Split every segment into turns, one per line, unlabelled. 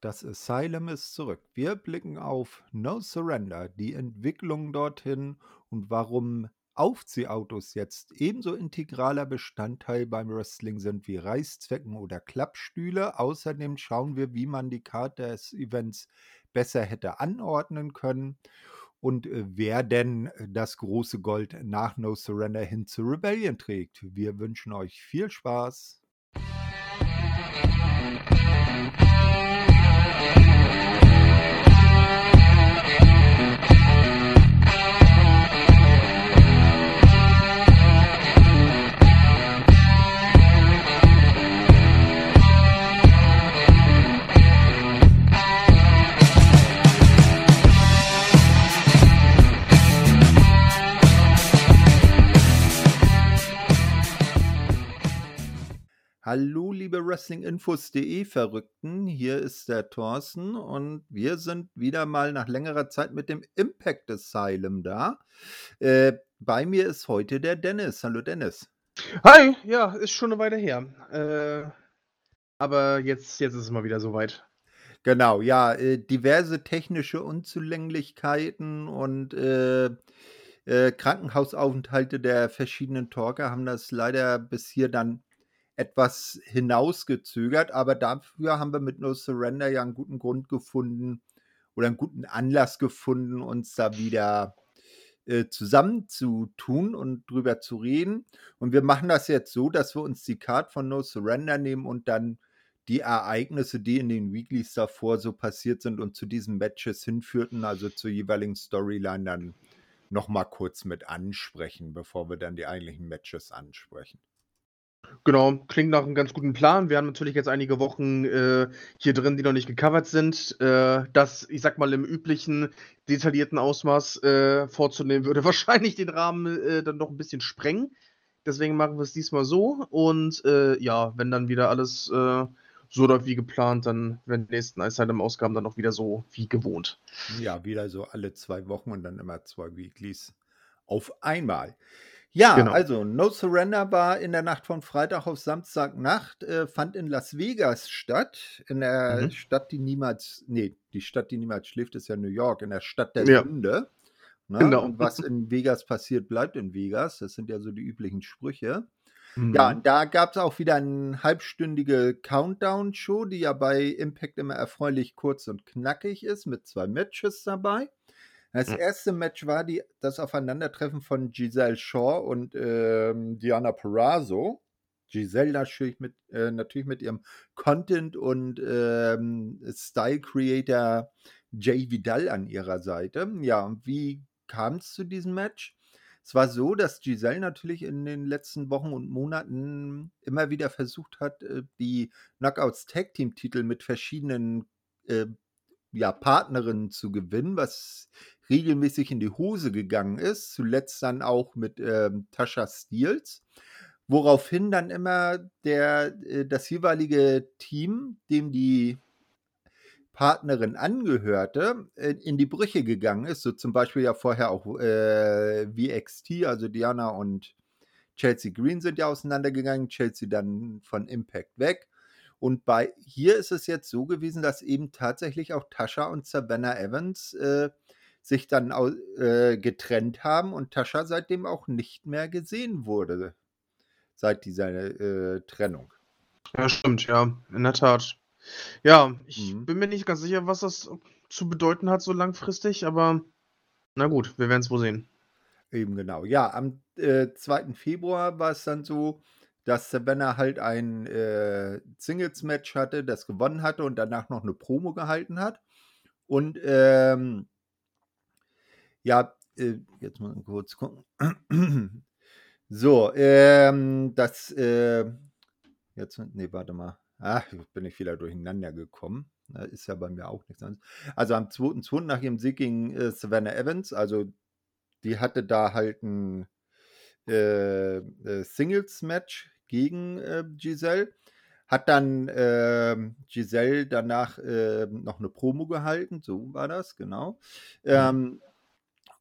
Das Asylum ist zurück. Wir blicken auf No Surrender, die Entwicklung dorthin und warum Aufziehautos jetzt ebenso integraler Bestandteil beim Wrestling sind wie Reißzwecken oder Klappstühle. Außerdem schauen wir, wie man die Karte des Events besser hätte anordnen können und äh, wer denn das große Gold nach No Surrender hin zu Rebellion trägt. Wir wünschen euch viel Spaß. Hallo, liebe Wrestlinginfos.de Verrückten. Hier ist der Thorsten und wir sind wieder mal nach längerer Zeit mit dem Impact Asylum da. Äh, bei mir ist heute der Dennis. Hallo, Dennis.
Hi, ja, ist schon eine Weile her. Äh, aber jetzt, jetzt ist es mal wieder soweit.
Genau, ja, äh, diverse technische Unzulänglichkeiten und äh, äh, Krankenhausaufenthalte der verschiedenen Talker haben das leider bis hier dann etwas hinausgezögert, aber dafür haben wir mit No Surrender ja einen guten Grund gefunden oder einen guten Anlass gefunden, uns da wieder äh, zusammenzutun und drüber zu reden. Und wir machen das jetzt so, dass wir uns die Card von No Surrender nehmen und dann die Ereignisse, die in den Weeklies davor so passiert sind und zu diesen Matches hinführten, also zur jeweiligen Storyline dann nochmal kurz mit ansprechen, bevor wir dann die eigentlichen Matches ansprechen.
Genau, klingt nach einem ganz guten Plan. Wir haben natürlich jetzt einige Wochen äh, hier drin, die noch nicht gecovert sind. Äh, das, ich sag mal, im üblichen detaillierten Ausmaß äh, vorzunehmen, würde wahrscheinlich den Rahmen äh, dann noch ein bisschen sprengen. Deswegen machen wir es diesmal so. Und äh, ja, wenn dann wieder alles äh, so läuft wie geplant, dann werden die nächsten Asylum-Ausgaben dann auch wieder so wie gewohnt.
Ja, wieder so alle zwei Wochen und dann immer zwei Weeklies auf einmal. Ja, Genau. also No Surrender war in der Nacht von Freitag auf Samstagnacht, äh, fand in Las Vegas statt, in der Mhm. Stadt, die niemals, nee, die Stadt, die niemals schläft, ist ja New York, in der Stadt der Ja, Sünde. Ne? genau. Und was in Vegas passiert, bleibt in Vegas. Das sind ja so die üblichen Sprüche. Ja, Mhm. und da gab es auch wieder eine halbstündige Countdown-Show, die ja bei Impact immer erfreulich kurz und knackig ist, mit zwei Matches dabei. Das hm. erste Match war die, das Aufeinandertreffen von Giselle Shaw und ähm, Diana Perazzo. Giselle natürlich mit, äh, natürlich mit ihrem Content und ähm, Style Creator Jay Vidal an ihrer Seite. Ja, und wie kam es zu diesem Match? Es war so, dass Giselle natürlich in den letzten Wochen und Monaten immer wieder versucht hat, äh, die Knockouts Tag Team Titel mit verschiedenen äh, ja, Partnerinnen zu gewinnen, was regelmäßig in die Hose gegangen ist. Zuletzt dann auch mit ähm, Tascha Steels. Woraufhin dann immer der, äh, das jeweilige Team, dem die Partnerin angehörte, äh, in die Brüche gegangen ist. So zum Beispiel ja vorher auch äh, VXT, also Diana und Chelsea Green sind ja auseinandergegangen. Chelsea dann von Impact weg. Und bei hier ist es jetzt so gewesen, dass eben tatsächlich auch Tascha und Savannah Evans äh, sich dann äh, getrennt haben und Tascha seitdem auch nicht mehr gesehen wurde. Seit dieser äh, Trennung.
Ja, stimmt, ja, in der Tat. Ja, ich mhm. bin mir nicht ganz sicher, was das zu bedeuten hat, so langfristig, aber na gut, wir werden es wohl sehen.
Eben genau. Ja, am äh, 2. Februar war es dann so, dass Savannah halt ein äh, Singles-Match hatte, das gewonnen hatte und danach noch eine Promo gehalten hat. Und ähm, ja, äh, jetzt mal kurz gucken. so, ähm, das, äh, jetzt, nee, warte mal. Ach, bin ich wieder durcheinander gekommen. Ist ja bei mir auch nichts anderes. Also am 2.2. nach ihrem Sieg gegen äh, Savannah Evans, also die hatte da halt ein äh, äh, Singles-Match gegen äh, Giselle. Hat dann äh, Giselle danach äh, noch eine Promo gehalten, so war das, genau. Ähm,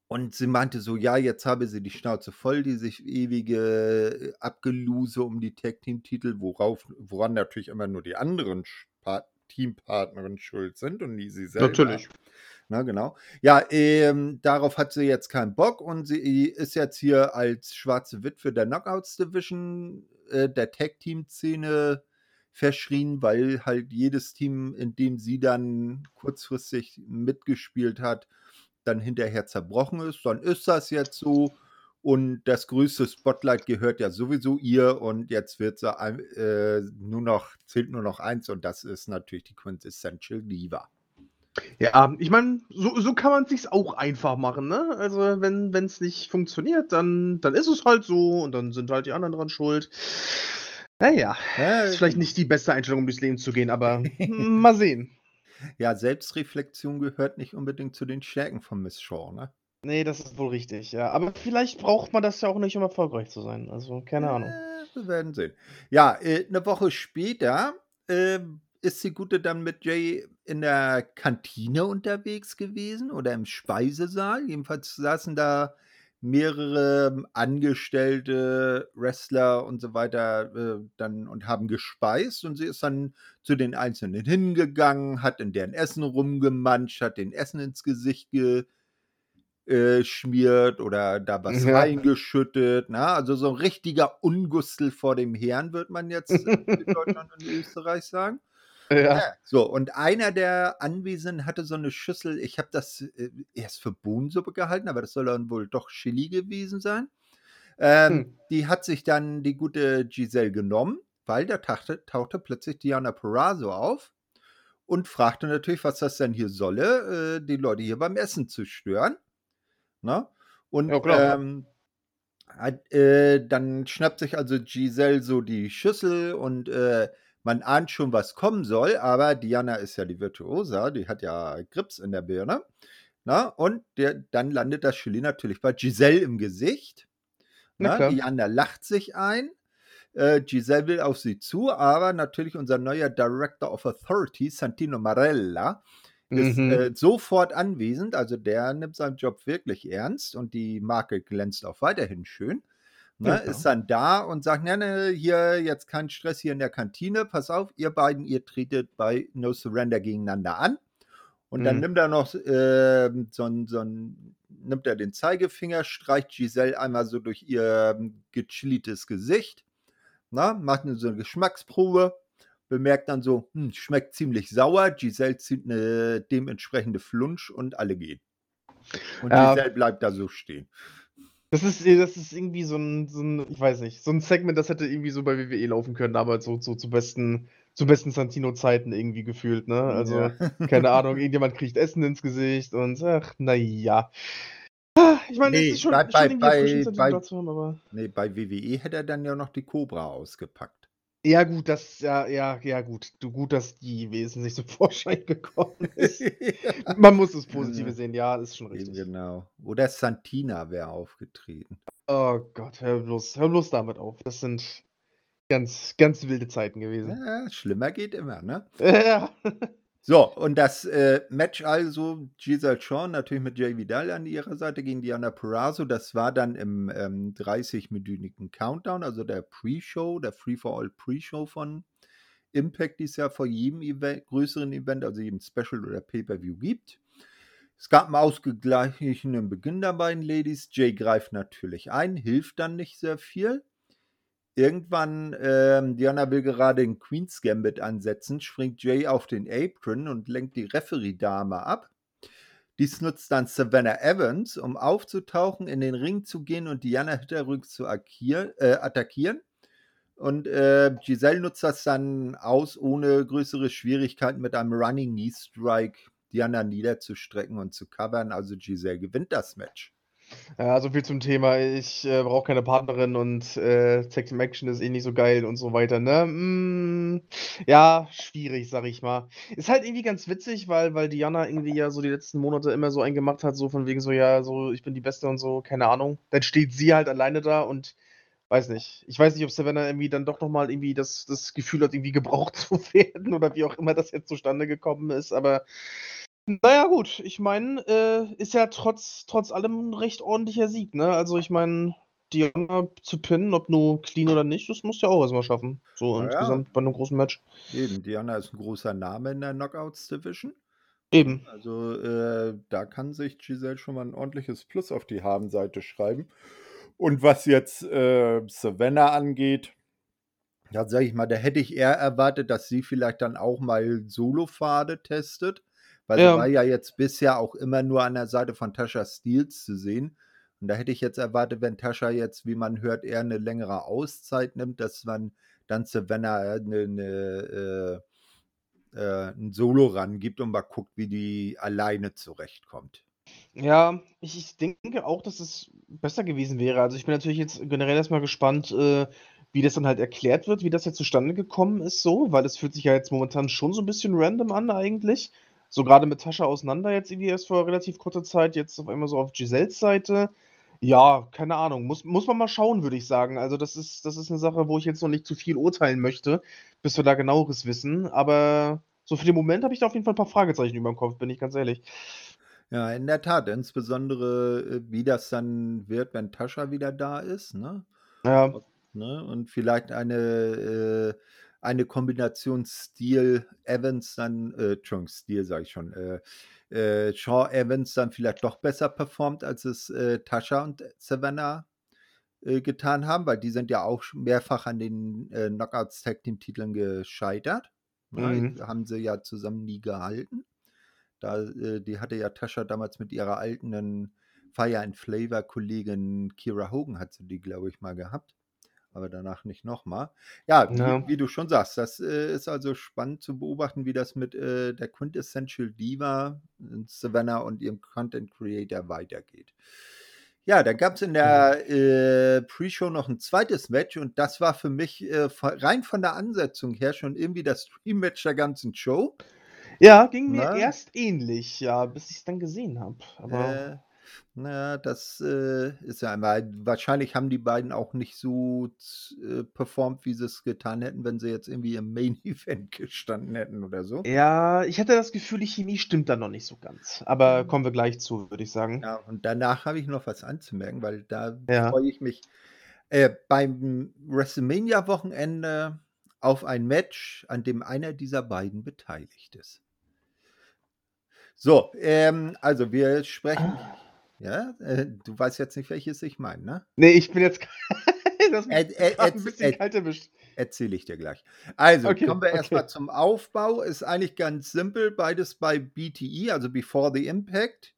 und sie meinte so, ja, jetzt habe sie die Schnauze voll, die sich ewige äh, Abgeluse um die Tag-Team-Titel, worauf, woran natürlich immer nur die anderen Teampartnerin schuld sind und nie sie selber.
Natürlich.
Na, genau. Ja, ähm, darauf hat sie jetzt keinen Bock und sie ist jetzt hier als schwarze Witwe der Knockouts Division äh, der Tag-Team-Szene verschrien, weil halt jedes Team, in dem sie dann kurzfristig mitgespielt hat, dann hinterher zerbrochen ist. Dann ist das jetzt so. Und das größte Spotlight gehört ja sowieso ihr und jetzt wird sie äh, nur noch, zählt nur noch eins und das ist natürlich die Quintessential Diva.
Ja, ich meine, so, so kann man es sich auch einfach machen, ne? Also, wenn es nicht funktioniert, dann, dann ist es halt so und dann sind halt die anderen dran schuld. Naja, ja, ist vielleicht nicht die beste Einstellung, um durchs Leben zu gehen, aber mal sehen.
Ja, Selbstreflexion gehört nicht unbedingt zu den Stärken von Miss Shaw, ne?
Nee, das ist wohl richtig, ja. Aber vielleicht braucht man das ja auch nicht, um erfolgreich zu sein. Also, keine Ahnung.
Äh, wir werden sehen. Ja, äh, eine Woche später äh, ist die Gute dann mit Jay in der Kantine unterwegs gewesen oder im Speisesaal. Jedenfalls saßen da mehrere Angestellte, Wrestler und so weiter äh, dann und haben gespeist und sie ist dann zu den Einzelnen hingegangen, hat in deren Essen rumgemanscht, hat den Essen ins Gesicht geschmiert oder da was ja. reingeschüttet. Na? Also so ein richtiger Ungustel vor dem Herrn, wird man jetzt in Deutschland und Österreich sagen. Ja. So, und einer der Anwesenden hatte so eine Schüssel, ich habe das äh, erst für Bohnensuppe gehalten, aber das soll dann wohl doch Chili gewesen sein. Ähm, hm. Die hat sich dann die gute Giselle genommen, weil da tauchte, tauchte plötzlich Diana Perazzo auf und fragte natürlich, was das denn hier solle, äh, die Leute hier beim Essen zu stören. Na? Ne? Und ja, ähm, hat, äh, dann schnappt sich also Giselle so die Schüssel und äh, man ahnt schon, was kommen soll, aber Diana ist ja die Virtuosa, die hat ja Grips in der Birne. Na, und der, dann landet das Chili natürlich bei Giselle im Gesicht. Na, Diana lacht sich ein. Äh, Giselle will auf sie zu, aber natürlich unser neuer Director of Authority, Santino Marella, ist mhm. äh, sofort anwesend. Also der nimmt seinen Job wirklich ernst und die Marke glänzt auch weiterhin schön. Ne, genau. Ist dann da und sagt, ne, ne, hier jetzt kein Stress hier in der Kantine, pass auf, ihr beiden, ihr tretet bei No Surrender gegeneinander an. Und dann mhm. nimmt er noch äh, so ein, so ein, nimmt er den Zeigefinger, streicht Giselle einmal so durch ihr ähm, gechilltes Gesicht, na, macht eine, so eine Geschmacksprobe, bemerkt dann so, hm, schmeckt ziemlich sauer, Giselle zieht eine dementsprechende Flunsch und alle gehen. Und. Giselle bleibt da so stehen.
Das ist, das ist irgendwie so ein, so 'n ich weiß nicht, so ein Segment, das hätte irgendwie so bei WWE laufen können, damals so so zu besten zu besten Santino-Zeiten irgendwie gefühlt, ne? Also, Ja. keine Ahnung, irgendjemand kriegt Essen ins Gesicht und ach, na ja. Ah, ich meine, es ist schon
bei
schon
bei bei bei
haben, aber
ne, bei WWE hätte er dann ja noch die Cobra ausgepackt.
Ja, gut, das ja, ja, ja, gut. Du, gut, dass die wesentlich zum Vorschein gekommen ist. Man muss das Positive sehen, ja, ist schon richtig.
Genau. Oder Santina wäre aufgetreten.
Oh Gott, hör bloß, hör bloß damit auf. Das sind ganz, ganz wilde Zeiten gewesen.
Ja, schlimmer geht immer, ne?
Ja.
So, und das äh, Match also, Giselle Shaw natürlich mit Jay Vidal an ihrer Seite gegen Diana Perazzo, das war dann im ähm, 30-minütigen Countdown, also der Pre-Show, der Free-for-All Pre-Show von Impact, die es ja vor jedem Event, größeren Event, also jedem Special oder Pay-Per-View gibt. Es gab einen ausgeglichenen Beginn der beiden Ladies. Jay greift natürlich ein, hilft dann nicht sehr viel. Irgendwann, ähm, Diana will gerade den Queen's Gambit ansetzen, springt Jay auf den Apron und lenkt die Referee-Dame ab. Dies nutzt dann Savannah Evans, um aufzutauchen, in den Ring zu gehen und Diana hinterrücks zu äh, attackieren. Und äh, Giselle nutzt das dann aus, ohne größere Schwierigkeiten mit einem Running Knee Strike Diana niederzustrecken und zu covern. Also Giselle gewinnt das Match.
Ja, so viel zum Thema, ich, äh, brauche keine Partnerin und, äh, Tag Team Action ist eh nicht so geil und so weiter, ne? Hm, ja, schwierig, sag ich mal. Ist halt irgendwie ganz witzig, weil weil Diana irgendwie ja so die letzten Monate immer so einen gemacht hat, so von wegen so: „Ja, so, ich bin die Beste“ und so, keine Ahnung. Dann steht sie halt alleine da und weiß nicht. Ich weiß nicht, ob Savannah irgendwie dann doch noch mal irgendwie das das Gefühl hat, irgendwie gebraucht zu werden oder wie auch immer das jetzt zustande gekommen ist, aber naja, gut, ich meine, äh, ist ja trotz trotz allem 'n recht ordentlicher Sieg, ne? Also, ich meine, Diana zu pinnen, ob nur clean oder nicht, das muss ja auch erstmal schaffen. So
Ja,
insgesamt bei einem großen Match.
Eben, Diana ist ein großer Name in der Knockouts Division.
Eben.
Also, äh, da kann sich Giselle schon mal ein ordentliches Plus auf die Habenseite schreiben. Und was jetzt äh, Savannah angeht, da sage ich mal, da hätte ich eher erwartet, dass sie vielleicht dann auch mal Solo-Pfade testet. Weil sie
Ja.
war ja jetzt bisher auch immer nur an der Seite von Tasha Steels zu sehen. Und da hätte ich jetzt erwartet, wenn Tasha jetzt, wie man hört, eher eine längere Auszeit nimmt, dass man dann Savannah eine, eine, äh, äh, ein Solo rangibt und mal guckt, wie die alleine zurechtkommt.
Ja, ich, ich denke auch, dass es besser gewesen wäre. Also ich bin natürlich jetzt generell erstmal gespannt, äh, wie das dann halt erklärt wird, wie das jetzt zustande gekommen ist, so, weil es fühlt sich ja jetzt momentan schon so ein bisschen random an eigentlich. So gerade mit Tascha auseinander jetzt irgendwie erst vor relativ kurzer Zeit, jetzt auf einmal so auf Giselles Seite. Ja, keine Ahnung. Muss, muss man mal schauen, würde ich sagen. Also, das ist, das ist eine Sache, wo ich jetzt noch nicht zu viel urteilen möchte, bis wir da genaueres wissen. Aber so für den Moment habe ich da auf jeden Fall ein paar Fragezeichen über dem Kopf, bin ich ganz ehrlich.
Ja, in der Tat. Insbesondere, äh, wie das dann wird, wenn Tascha wieder da ist, ne?
Ja,
ne? Und vielleicht eine, äh, eine Kombination Stil Evans dann, äh, Entschuldigung, Stil sage ich schon, äh, äh, Shaw Evans dann vielleicht doch besser performt, als es äh, Tascha und Savannah äh, getan haben, weil die sind ja auch mehrfach an den äh, Knockouts Tag Team Titeln gescheitert. Ja,
Mhm.
Haben sie ja zusammen nie gehalten. Da, äh, die hatte ja Tascha damals mit ihrer alten Fire and Flavor Kollegin Kira Hogan hat sie die, glaube ich, mal gehabt. Aber danach nicht nochmal. Ja,
Ja.
wie, wie du schon sagst, das äh, ist also spannend zu beobachten, wie das mit äh, der Quintessential Diva, äh, Savannah und ihrem Content Creator weitergeht. Ja, dann gab es in der äh, Pre-Show noch ein zweites Match und das war für mich äh, rein von der Ansetzung her schon irgendwie das Dream-Match der ganzen Show.
Ja, ging mir
Na?
erst ähnlich, ja, bis ich es dann gesehen habe. Aber
Na, das äh, ist ja einmal, wahrscheinlich haben die beiden auch nicht so äh, performt, wie sie es getan hätten, wenn sie jetzt irgendwie im Main Event gestanden hätten oder so.
ja, ich hatte das Gefühl, die Chemie stimmt da noch nicht so ganz. Aber
Mhm.
kommen wir gleich zu, würde ich sagen.
Ja, und danach habe ich noch was anzumerken, weil da
Ja.
freue ich mich äh, beim WrestleMania-Wochenende auf ein Match, an dem einer dieser beiden beteiligt ist. So, ähm, also wir sprechen,
Ah.
Ja, äh, du weißt jetzt nicht, welches ich meine, ne?
Nee, ich bin jetzt das
Äh, äh,
ein bisschen
äh,
kalt erwischt.
Erzähle ich dir gleich. Also,
Okay,
kommen wir
okay.
erstmal zum Aufbau. Ist eigentlich ganz simpel, beides bei BTE, also Before the Impact.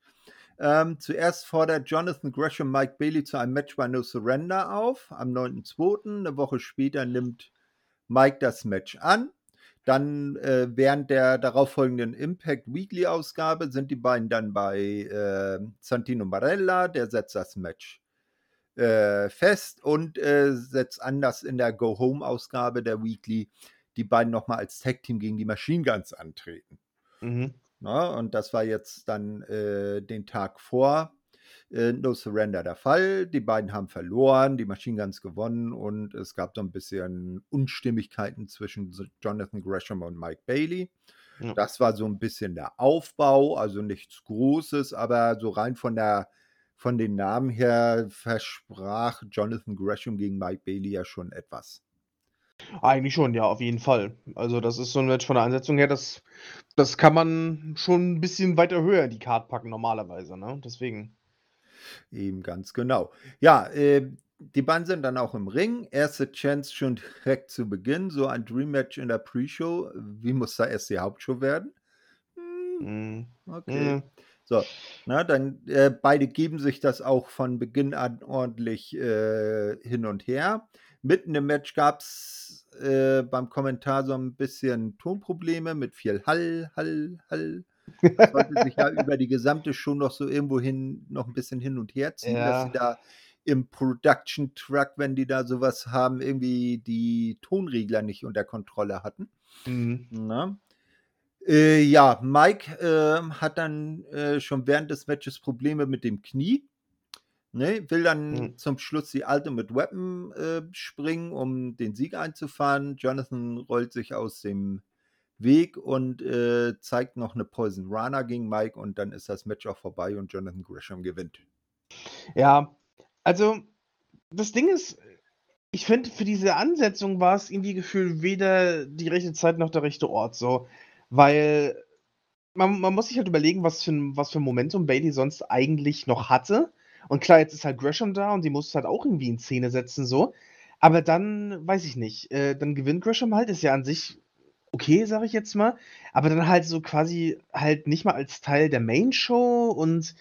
Ähm, zuerst fordert Jonathan Gresham Mike Bailey zu einem Match bei No Surrender auf, am 9.2. Eine Woche später nimmt Mike das Match an. Dann äh, während der darauffolgenden Impact Weekly Ausgabe sind die beiden dann bei äh, Santino Marella, der setzt das Match äh, fest und äh, setzt anders in der Go Home Ausgabe der Weekly die beiden nochmal als Tag Team gegen die Machine Guns antreten.
Mhm.
Na, und das war jetzt dann äh, den Tag vor äh, No Surrender der Fall. Die beiden haben verloren, die Machine Guns gewonnen und es gab so ein bisschen Unstimmigkeiten zwischen Jonathan Gresham und Mike Bailey.
Ja.
Das war so ein bisschen der Aufbau, also nichts Großes, aber so rein von der von den Namen her versprach Jonathan Gresham gegen Mike Bailey ja schon etwas.
Eigentlich schon, ja, auf jeden Fall. Also, das ist so ein Match von der Ansetzung her, das, das kann man schon ein bisschen weiter höher in die Card packen, normalerweise, ne? Deswegen.
Eben ganz genau. Ja, äh, die beiden sind dann auch im Ring. Erste Chance schon direkt zu Beginn. So ein Dream Match in der Pre-Show. Wie muss da erst die Hauptshow werden? Hm,
Mhm.
okay.
Mhm.
So, na, dann äh, beide geben sich das auch von Beginn an ordentlich äh, hin und her. Mitten im Match gab es äh, beim Kommentar so ein bisschen Tonprobleme mit viel Hall, Hall, Hall. Das sollte sich ja über die gesamte Show noch so irgendwo hin, noch ein bisschen hin und her ziehen, dass sie
Ja.
da im Production Truck, wenn die da sowas haben, irgendwie die Tonregler nicht unter Kontrolle hatten.
Mhm.
Äh, ja, Mike äh, hat dann äh, schon während des Matches Probleme mit dem Knie. Ne, will dann
Mhm.
zum Schluss die Ultimate Weapon äh, springen, um den Sieg einzufahren. Jonathan rollt sich aus dem Weg und äh, zeigt noch eine Poison Rana gegen Mike und dann ist das Match auch vorbei und Jonathan Gresham gewinnt.
Ja, also das Ding ist, ich finde, für diese Ansetzung war es irgendwie gefühlt weder die rechte Zeit noch der rechte Ort so. Weil man, man muss sich halt überlegen, was für, ein, was für Momentum Bailey sonst eigentlich noch hatte. Und klar, jetzt ist halt Gresham da und die muss halt auch irgendwie in Szene setzen, so. Aber dann, weiß ich nicht, äh, dann gewinnt Gresham halt, ist ja an sich okay, sag ich jetzt mal. Aber dann halt so quasi halt nicht mal als Teil der Main Show und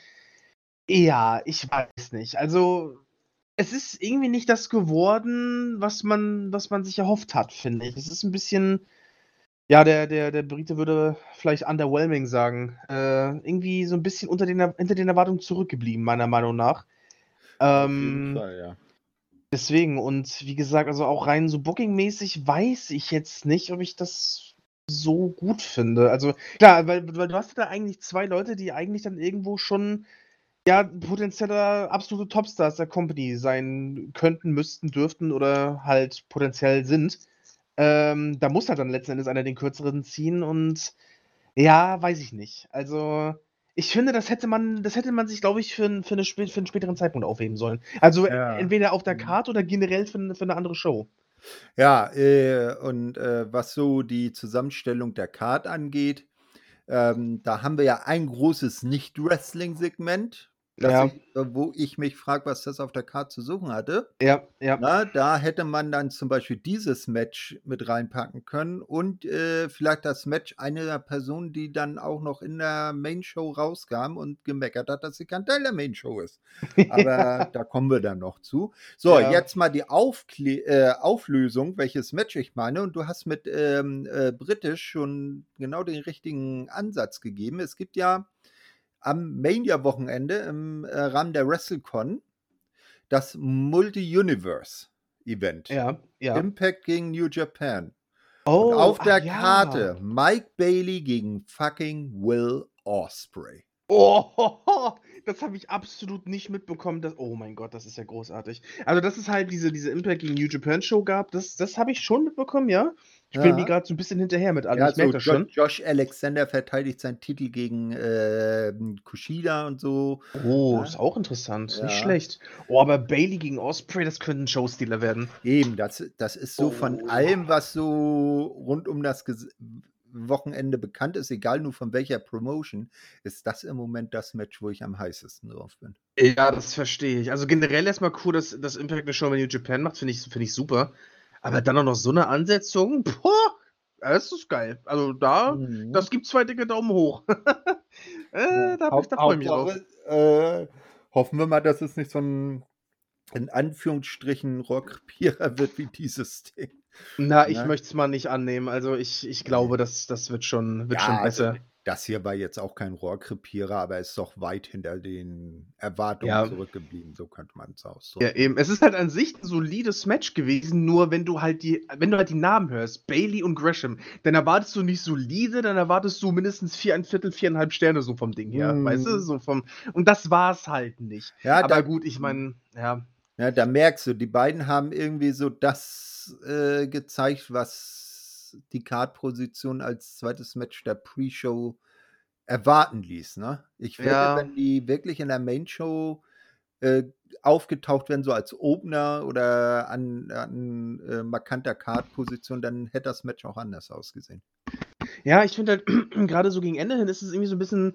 ja, ich weiß nicht. Also, es ist irgendwie nicht das geworden, was man, was man sich erhofft hat, finde ich. Es ist ein bisschen, ja, der, der, der Brite würde vielleicht underwhelming sagen. Äh, irgendwie so ein bisschen unter den, hinter den Erwartungen zurückgeblieben, meiner Meinung nach. Ähm, Fall, ja. Deswegen, und wie gesagt, also auch rein so Booking-mäßig weiß ich jetzt nicht, ob ich das so gut finde. Also klar, weil, weil du hast da eigentlich zwei Leute, die eigentlich dann irgendwo schon ja, potenzieller absolute Topstars der Company sein könnten, müssten, dürften oder halt potenziell sind. Ähm, da muss halt dann letzten Endes einer den kürzeren ziehen und ja, weiß ich nicht. Also, ich finde, das hätte man, das hätte man sich, glaube ich, für, für, eine, für einen späteren Zeitpunkt aufheben sollen. Also ja. entweder auf der mhm. Karte oder generell für, für eine andere Show.
Ja, äh, und äh, was so die Zusammenstellung der Card angeht, ähm, da haben wir ja ein großes Nicht-Wrestling-Segment, ja. Ich, äh, wo ich mich frage, was das auf der Karte zu suchen hatte.
Ja, ja.
Na, da hätte man dann zum Beispiel dieses Match mit reinpacken können und äh, vielleicht das Match einer Person, die dann auch noch in der Main Show rauskam und gemeckert hat, dass sie kein Teil der Main Show ist. Aber da kommen wir dann noch zu. So, ja. jetzt mal die Aufkle äh, Auflösung, welches Match ich meine. Und du hast mit ähm, äh, British schon genau den richtigen Ansatz gegeben. Es gibt ja am Mania-Wochenende im äh, Rahmen der WrestleCon das Multi-Universe-Event.
Ja, ja.
Impact gegen New Japan. Oh, Und auf der ach, Karte ja. Mike Bailey gegen fucking Will Osprey.
Oh, das habe ich absolut nicht mitbekommen. Dass, oh mein Gott, das ist ja großartig. Also, dass es halt diese, diese Impact gegen New Japan Show gab, das, das habe ich schon mitbekommen, ja. Ich bin ja. mir gerade so ein bisschen hinterher mit allem. Ja, ich merke das schon.
Josh Alexander verteidigt seinen Titel gegen äh, Kushida und so.
Oh, ja. ist auch interessant. Nicht schlecht. Oh, aber Bailey gegen Osprey, das könnte ein Showstealer werden.
Eben, das, das ist so oh. von allem, was so rund um das Ges Wochenende bekannt ist, egal nur von welcher Promotion, ist das im Moment das Match, wo ich am heißesten drauf bin.
Ja, das verstehe ich. Also generell erstmal cool, dass, dass Impact eine Show bei New Japan macht, finde ich, find ich super. Aber dann auch noch so eine Ansetzung, boah, das ist geil. Also da, mhm. das gibt zwei dicke Daumen hoch.
äh, da, da freue ich mich drauf. Äh, hoffen wir mal, dass es nicht so ein in Anführungsstrichen Rohrkrepierer wird wie dieses Ding.
Na, ich ne? möchte es mal nicht annehmen. Also ich, ich glaube, das, das wird schon, wird ja, schon also besser. Also
das hier war jetzt auch kein Rohrkrepierer, aber ist doch weit hinter den Erwartungen ja. zurückgeblieben, so könnte man es ausdrücken.
Ja, eben. Es ist halt an sich ein solides Match gewesen, nur wenn du halt die, wenn du halt die Namen hörst, Bailey und Gresham, dann erwartest du nicht solide, dann erwartest du mindestens vier, ein Viertel, viereinhalb Sterne so vom Ding her, mm. weißt du, mhm. so vom, und das war es halt nicht. Ja, aber da, gut, ich meine, ja.
Ja, da merkst du, die beiden haben irgendwie so das äh, gezeigt, was die Card-Position als zweites Match der Pre-Show erwarten ließ. Ne? Ich wette, ja. wenn die wirklich in der Main-Show äh, aufgetaucht wären, so als Opener oder an, an äh, markanter Card-Position, dann hätte das Match auch anders ausgesehen.
Ja, ich finde halt, gerade so gegen Ende hin ist es irgendwie so ein bisschen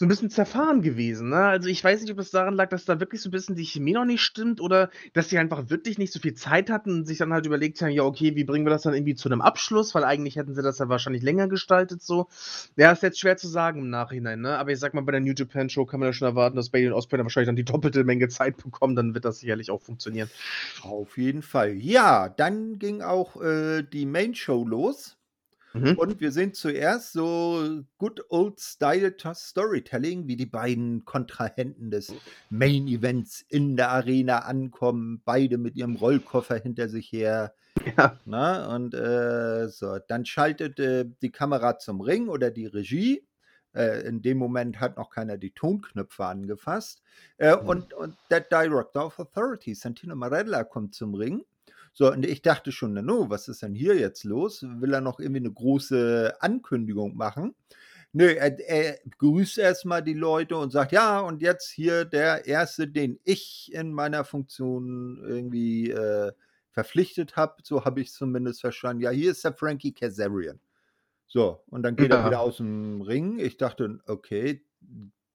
so ein bisschen zerfahren gewesen, ne? Also, ich weiß nicht, ob das daran lag, dass da wirklich so ein bisschen die Chemie noch nicht stimmt oder dass sie einfach wirklich nicht so viel Zeit hatten und sich dann halt überlegt haben: „Ja, okay, wie bringen wir das dann irgendwie zu einem Abschluss?“ Weil eigentlich hätten sie das ja wahrscheinlich länger gestaltet so. Ja, ist jetzt schwer zu sagen im Nachhinein, ne? Aber ich sag mal, bei der New Japan Show kann man ja schon erwarten, dass Bailey und Osprey dann wahrscheinlich dann die doppelte Menge Zeit bekommen, dann wird das sicherlich auch funktionieren.
Auf jeden Fall. Ja, dann ging auch, äh, die Main Show los. Mhm. Und wir sehen zuerst so good old style Storytelling, wie die beiden Kontrahenten des Main Events in der Arena ankommen, beide mit ihrem Rollkoffer hinter sich her. Ja. Na, ne? und äh, so, dann schaltet äh, die Kamera zum Ring oder die Regie. Äh, in dem Moment hat noch keiner die Tonknöpfe angefasst. Äh, mhm. und, und der Director of Authority, Santino Marella, kommt zum Ring so, und ich dachte schon, na no, was ist denn hier jetzt los? Will er noch irgendwie eine große Ankündigung machen? Nö, er, er grüßt erstmal die Leute und sagt, ja, und jetzt hier der Erste, den ich in meiner Funktion irgendwie äh, verpflichtet habe, so habe ich zumindest verstanden. Ja, hier ist der Frankie Kazarian. So, und dann geht ja. er wieder aus dem Ring. Ich dachte, okay,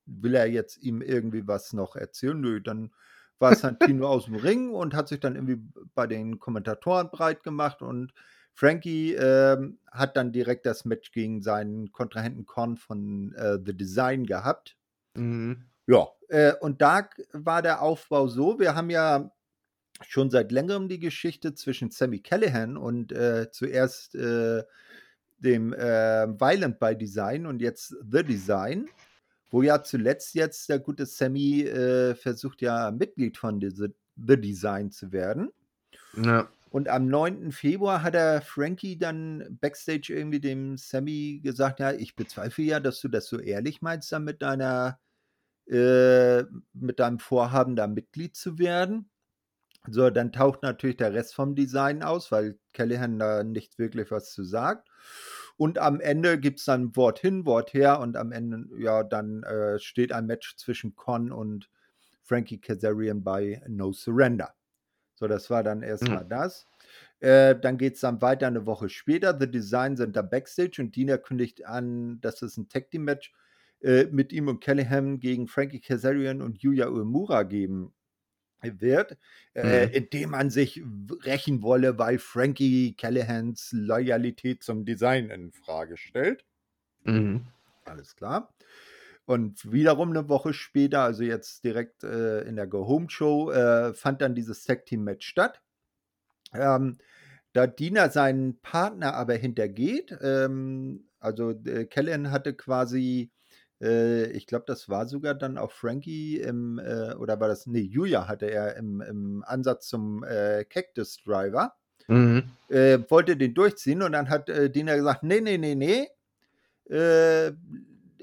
will er jetzt ihm irgendwie was noch erzählen? Nö, dann war Santino aus dem Ring und hat sich dann irgendwie bei den Kommentatoren breit gemacht und Frankie ähm, hat dann direkt das Match gegen seinen Kontrahenten Con von äh, The Design gehabt. Mhm. Ja, äh, und da war der Aufbau so, wir haben ja schon seit längerem die Geschichte zwischen Sammy Callahan und äh, zuerst äh, dem äh, Violent by Design und jetzt The Design, wo ja zuletzt jetzt der gute Sammy äh, versucht ja Mitglied von The, Design zu werden. Ja. Und am 9. Februar hat er Frankie dann backstage irgendwie dem Sammy gesagt, ja, ich bezweifle ja, dass du das so ehrlich meinst, da mit deiner, äh, mit deinem Vorhaben, da Mitglied zu werden. So, dann taucht natürlich der Rest vom Design aus, weil Callahan da nicht wirklich was zu sagt. Und am Ende gibt es dann Wort hin, Wort her und am Ende, ja, dann äh, steht ein Match zwischen Con und Frankie Kazarian bei No Surrender. So, das war dann erstmal mhm. das. Äh, dann geht es dann weiter eine Woche später. The Design sind da Backstage und Dina kündigt an, dass es ein Tag Team Match äh, mit ihm und Callahan gegen Frankie Kazarian und Yuya Uemura geben wird, äh, mhm. indem man sich rächen wolle, weil Frankie Callahans Loyalität zum Design in Frage stellt. Mhm. Alles klar. Und wiederum eine Woche später, also jetzt direkt äh, in der Go Home Show, äh, fand dann dieses Tag Team Match statt. Ähm, da Dina seinen Partner aber hintergeht, ähm, also äh, Kellen hatte quasi, äh, ich glaube, das war sogar dann auch Frankie im, äh, oder war das, nee, Julia hatte er im, im Ansatz zum äh, Cactus Driver. Mhm. Äh, wollte den durchziehen und dann hat äh, Dina gesagt, nee, nee, nee, nee,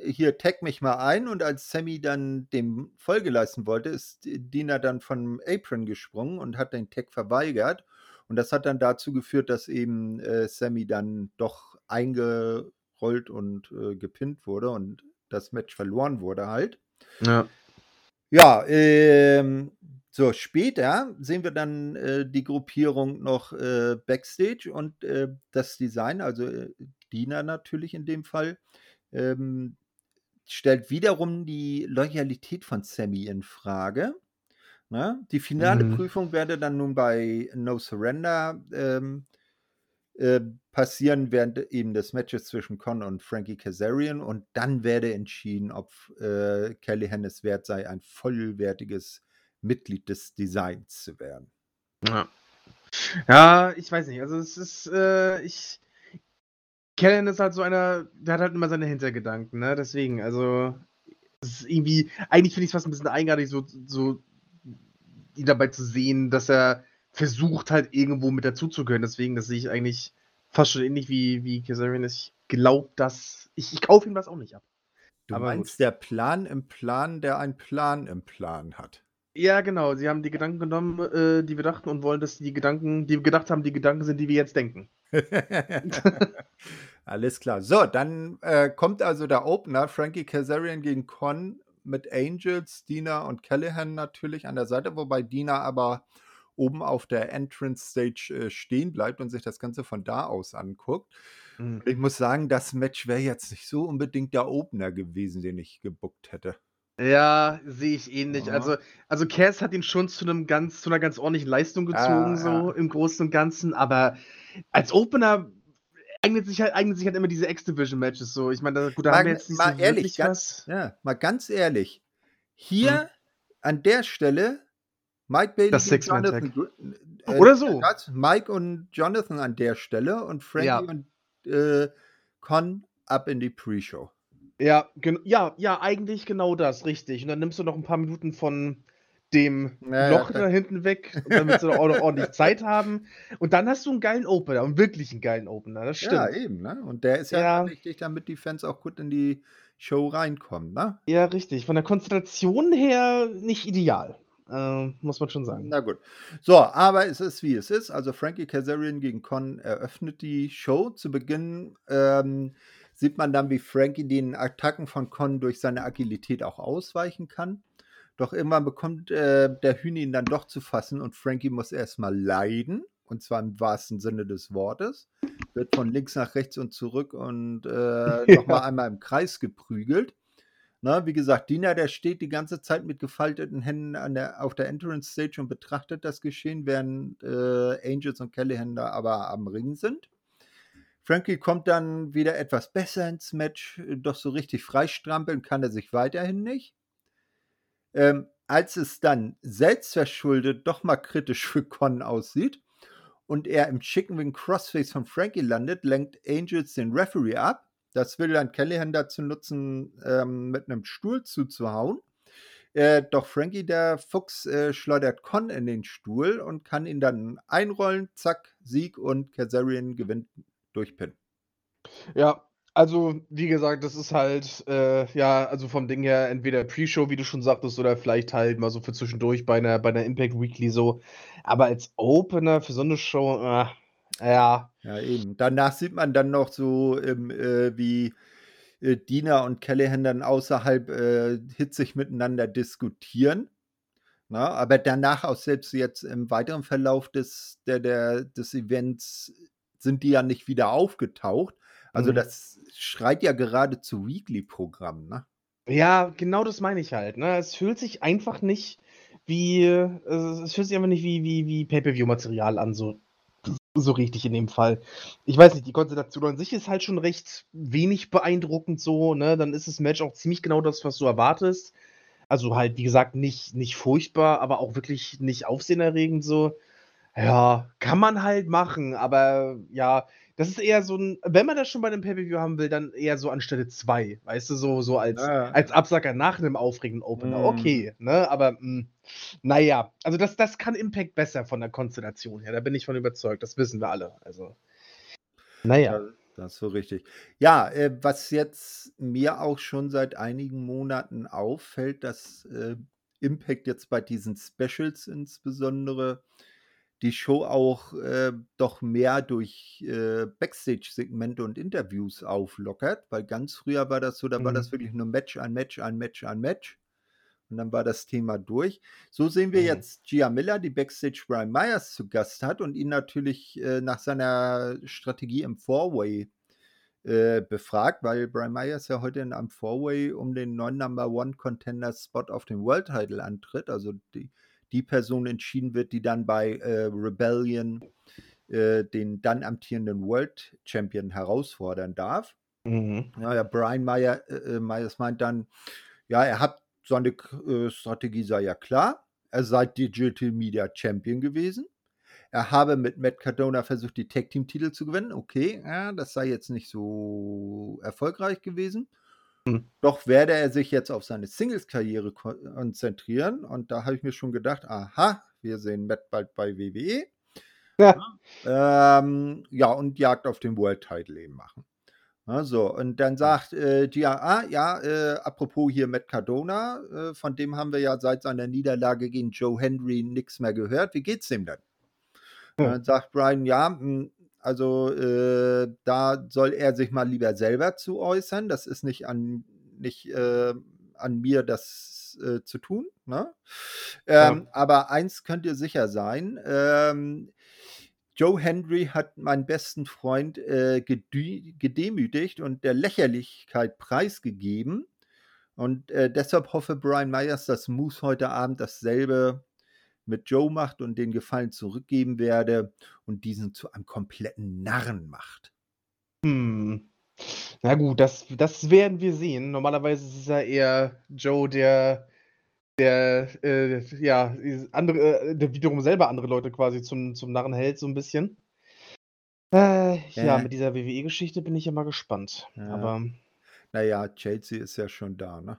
hier tag mich mal ein und als Sammy dann dem Folge leisten wollte, ist Dina dann vom Apron gesprungen und hat den Tag verweigert. Und das hat dann dazu geführt, dass eben äh, Sammy dann doch eingerollt und äh, gepinnt wurde und das Match verloren wurde halt. Ja. Ja, ähm, so später sehen wir dann äh, die Gruppierung noch äh, backstage und äh, das Design, also äh, Dina natürlich in dem Fall, ähm, stellt wiederum die Loyalität von Sammy in Frage. Ne? Die finale mhm. Prüfung werde dann nun bei No Surrender ähm, äh, passieren während eben des Matches zwischen Con und Frankie Kazarian und dann werde entschieden, ob äh, Kelly Hennes wert sei, ein vollwertiges Mitglied des Designs zu werden.
Ja. Ja, ich weiß nicht. Also es ist, äh, ich, Kellen ist halt so einer, der hat halt immer seine Hintergedanken, ne? Deswegen, also, es ist irgendwie, eigentlich finde ich es fast ein bisschen eigenartig, so, so ihn dabei zu sehen, dass er versucht halt irgendwo mit dazuzugehören. Deswegen, das sehe ich eigentlich fast schon ähnlich wie, wie Kazarian. Ich glaube, dass, ich, ich kaufe ihm das auch nicht ab.
Du Aber meinst gut. der Plan im Plan, der einen Plan im Plan hat.
Ja, genau. Sie haben die Gedanken genommen, äh, die wir dachten und wollen, dass die Gedanken, die wir gedacht haben, die Gedanken sind, die wir jetzt denken.
Alles klar. So, dann äh, kommt also der Opener, Frankie Kazarian gegen Con mit Angels, Dina und Callahan natürlich an der Seite, wobei Dina aber oben auf der Entrance Stage äh, stehen bleibt und sich das Ganze von da aus anguckt. Mhm. Ich muss sagen, das Match wäre jetzt nicht so unbedingt der Opener gewesen, den ich gebuckt hätte.
Ja, sehe ich ähnlich. Ja. Also, also Cass hat ihn schon zu einem ganz, zu einer ganz ordentlichen Leistung gezogen, ah, so ja. im Großen und Ganzen, aber als Opener eignet sich halt, eignet sich halt immer diese X-Division-Matches so. Ich meine, gut, da mal, haben wir jetzt nicht
mal so ehrlich, ganz, was. Ja, mal ganz ehrlich. Hier hm. an der Stelle Mike Bailey
das gegen Jonathan.
Äh, Oder so. Mike und Jonathan an der Stelle und Frankie ja. und äh, Con ab in die Pre-Show.
Ja, ja, ja, eigentlich genau das, richtig. Und dann nimmst du noch ein paar Minuten von dem naja, Loch da hinten weg, damit sie auch noch ordentlich Zeit haben. Und dann hast du einen geilen Opener, einen wirklichen geilen Opener, das stimmt.
Ja, eben, ne? Und der ist ja, ja wichtig, damit die Fans auch gut in die Show reinkommen, ne?
Ja, richtig. Von der Konzentration her nicht ideal. Äh, muss man schon sagen.
Na gut. So, aber es ist wie es ist. Also Frankie Kazarian gegen Con eröffnet die Show. Zu Beginn ähm, sieht man dann, wie Frankie den Attacken von Con durch seine Agilität auch ausweichen kann. Doch irgendwann bekommt äh, der Hühner ihn dann doch zu fassen und Frankie muss erstmal leiden. Und zwar im wahrsten Sinne des Wortes. Wird von links nach rechts und zurück und äh, ja. nochmal einmal im Kreis geprügelt. Na, wie gesagt, Dina, der steht die ganze Zeit mit gefalteten Händen an der, auf der Entrance Stage und betrachtet das Geschehen, während äh, Angels und Callahan da aber am Ring sind. Frankie kommt dann wieder etwas besser ins Match, doch so richtig freistrampeln kann er sich weiterhin nicht. Ähm, als es dann selbstverschuldet doch mal kritisch für Con aussieht und er im Chicken Wing Crossface von Frankie landet, lenkt Angels den Referee ab das will dann Callahan dazu nutzen, ähm, mit einem Stuhl zuzuhauen. Äh, doch Frankie, der Fuchs, äh, schleudert Con in den Stuhl und kann ihn dann einrollen. Zack, Sieg und Kazarian gewinnt durch Pin.
Ja, also wie gesagt, das ist halt, äh, ja, also vom Ding her entweder Pre-Show, wie du schon sagtest, oder vielleicht halt mal so für zwischendurch bei einer, bei einer Impact Weekly so. Aber als Opener für so eine Show, äh, ja.
Ja, eben. Danach sieht man dann noch so, ähm, äh, wie äh, Dina und Callahan dann außerhalb äh, hitzig miteinander diskutieren. Na, aber danach auch selbst jetzt im weiteren Verlauf des, der, der, des Events sind die ja nicht wieder aufgetaucht. Also mhm. das schreit ja gerade zu Weekly-Programm, ne?
Ja, genau das meine ich halt. Ne? Es fühlt sich einfach nicht wie, es fühlt sich einfach nicht wie, wie, wie Pay-Per-View-Material an, so so richtig in dem Fall. Ich weiß nicht, die Konstellation an sich ist halt schon recht wenig beeindruckend so, ne? Dann ist das Match auch ziemlich genau das, was du erwartest. Also halt, wie gesagt, nicht, nicht furchtbar, aber auch wirklich nicht aufsehenerregend so. Ja, kann man halt machen, aber ja, das ist eher so ein, wenn man das schon bei einem Pay-Per-View haben will, dann eher so an Stelle 2, weißt du, so, so als, ja. als Absacker nach einem aufregenden Opener. Mm. Okay, ne, aber mh, hm, naja, also das, das kann Impact besser von der Konstellation her, da bin ich von überzeugt, das wissen wir alle, also.
Naja. Ja, das ist so richtig. Ja, äh, was jetzt mir auch schon seit einigen Monaten auffällt, dass äh, Impact jetzt bei diesen Specials insbesondere die Show auch äh, doch mehr durch äh, Backstage-Segmente und Interviews auflockert, weil ganz früher war das so, da mhm. war das mhm. wirklich nur Match, ein Match, ein Match, ein Match. Und dann war das Thema durch. So sehen wir mhm. jetzt Gia Miller, die Backstage Brian Myers zu Gast hat und ihn natürlich äh, nach seiner Strategie im Four-Way äh, befragt, weil Brian Myers ja heute in einem Four-Way um den neuen Number One Contender Spot auf dem World Title antritt. Also die, die Person entschieden wird, die dann bei äh, Rebellion äh, den dann amtierenden World Champion herausfordern darf. Mhm. Ja, Brian Meyer, äh, äh, Myers meint dann, ja, er hat seine äh, Strategie sei ja klar. Er sei Digital Media Champion gewesen. Er habe mit Matt Cardona versucht, die Tag Team Titel zu gewinnen. Okay, ja, das sei jetzt nicht so erfolgreich gewesen. Hm. Doch werde er sich jetzt auf seine Singles-Karriere konzentrieren. Und da habe ich mir schon gedacht, aha, wir sehen Matt bald bei WWE. Ja, ähm, ja und Jagd auf den World Title eben machen. Ja, so, und dann sagt äh, Gia, ah, ja, äh, apropos hier Matt Cardona, äh, von dem haben wir ja seit seiner Niederlage gegen Joe Henry nichts mehr gehört. Wie geht's dem denn? Hm. Dann sagt Brian, ja, mh, hm, also äh, da soll er sich mal lieber selber zu äußern. Das ist nicht an, nicht, äh, an mir, das äh, zu tun. Ne? Ähm, ja. Aber eins könnt ihr sicher sein. Ähm, Joe Henry hat meinen besten Freund äh, gedemütigt und der Lächerlichkeit preisgegeben. Und äh, deshalb hoffe Brian Myers, dass Moose heute Abend dasselbe mit Joe macht und den Gefallen zurückgeben werde und diesen zu einem kompletten Narren macht.
Hm. Na gut, das, das werden wir sehen. Normalerweise ist es ja eher Joe, der, der, äh, ja, andere, äh, der wiederum selber andere Leute quasi zum, zum Narren hält, so ein bisschen. Äh, ja, ja, mit dieser WWE-Geschichte bin ich ja mal gespannt. Ja. Aber.
Naja, Chelsea ist ja schon da, ne?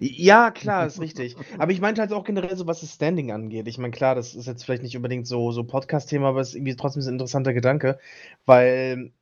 Ja, klar, ist richtig. Aber ich meinte halt auch generell so, was das Standing angeht. Ich meine, klar, das ist jetzt vielleicht nicht unbedingt so, so Podcast-Thema, aber es ist irgendwie trotzdem ein interessanter Gedanke, weil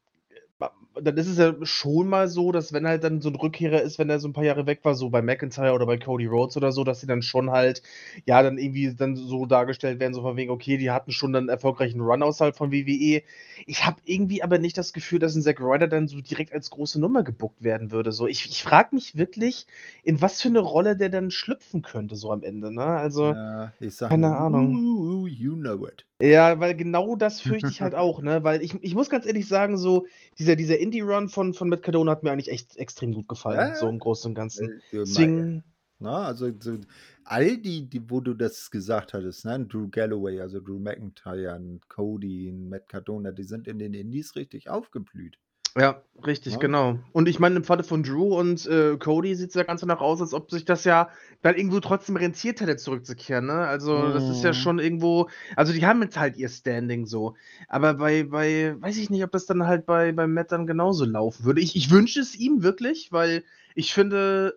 dann ist es ja schon mal so, dass wenn halt dann so ein Rückkehrer ist, wenn er so ein paar Jahre weg war, so bei McIntyre oder bei Cody Rhodes oder so, dass sie dann schon halt, ja, dann irgendwie dann so dargestellt werden, so von wegen, okay, die hatten schon einen erfolgreichen Run außerhalb von WWE. Ich habe irgendwie aber nicht das Gefühl, dass ein Zack Ryder dann so direkt als große Nummer gebuckt werden würde. So, ich, ich frage mich wirklich, in was für eine Rolle der dann schlüpfen könnte, so am Ende, ne? Also,
Ja, ich sag
keine Ahnung.
"Ooh, you know it.
Ja, weil genau das fürchte ich halt auch, ne? Weil ich, ich muss ganz ehrlich sagen, so dieser, dieser Indie-Run von, von Matt Cardona hat mir eigentlich echt extrem gut gefallen,
Ja,
so
ja.
im Großen und Ganzen.
Äh, du, mei-
Deswegen,
Na, also so, all die, die, wo du das gesagt hattest, ne? Drew Galloway, also Drew McIntyre, und Cody, Matt Cardona, die sind in den Indies richtig aufgeblüht.
Ja, richtig,
Ja.
genau. Und ich meine, im Falle von Drew und äh, Cody sieht es ja ganz danach aus, als ob sich das ja dann irgendwo trotzdem rentiert hätte, zurückzukehren, ne? Also, das ist ja
Mhm.
schon irgendwo, also die haben jetzt halt ihr Standing so. Aber bei, bei, weiß ich nicht, ob das dann halt bei, bei Matt dann genauso laufen würde. Ich, ich wünsche es ihm wirklich, weil ich finde,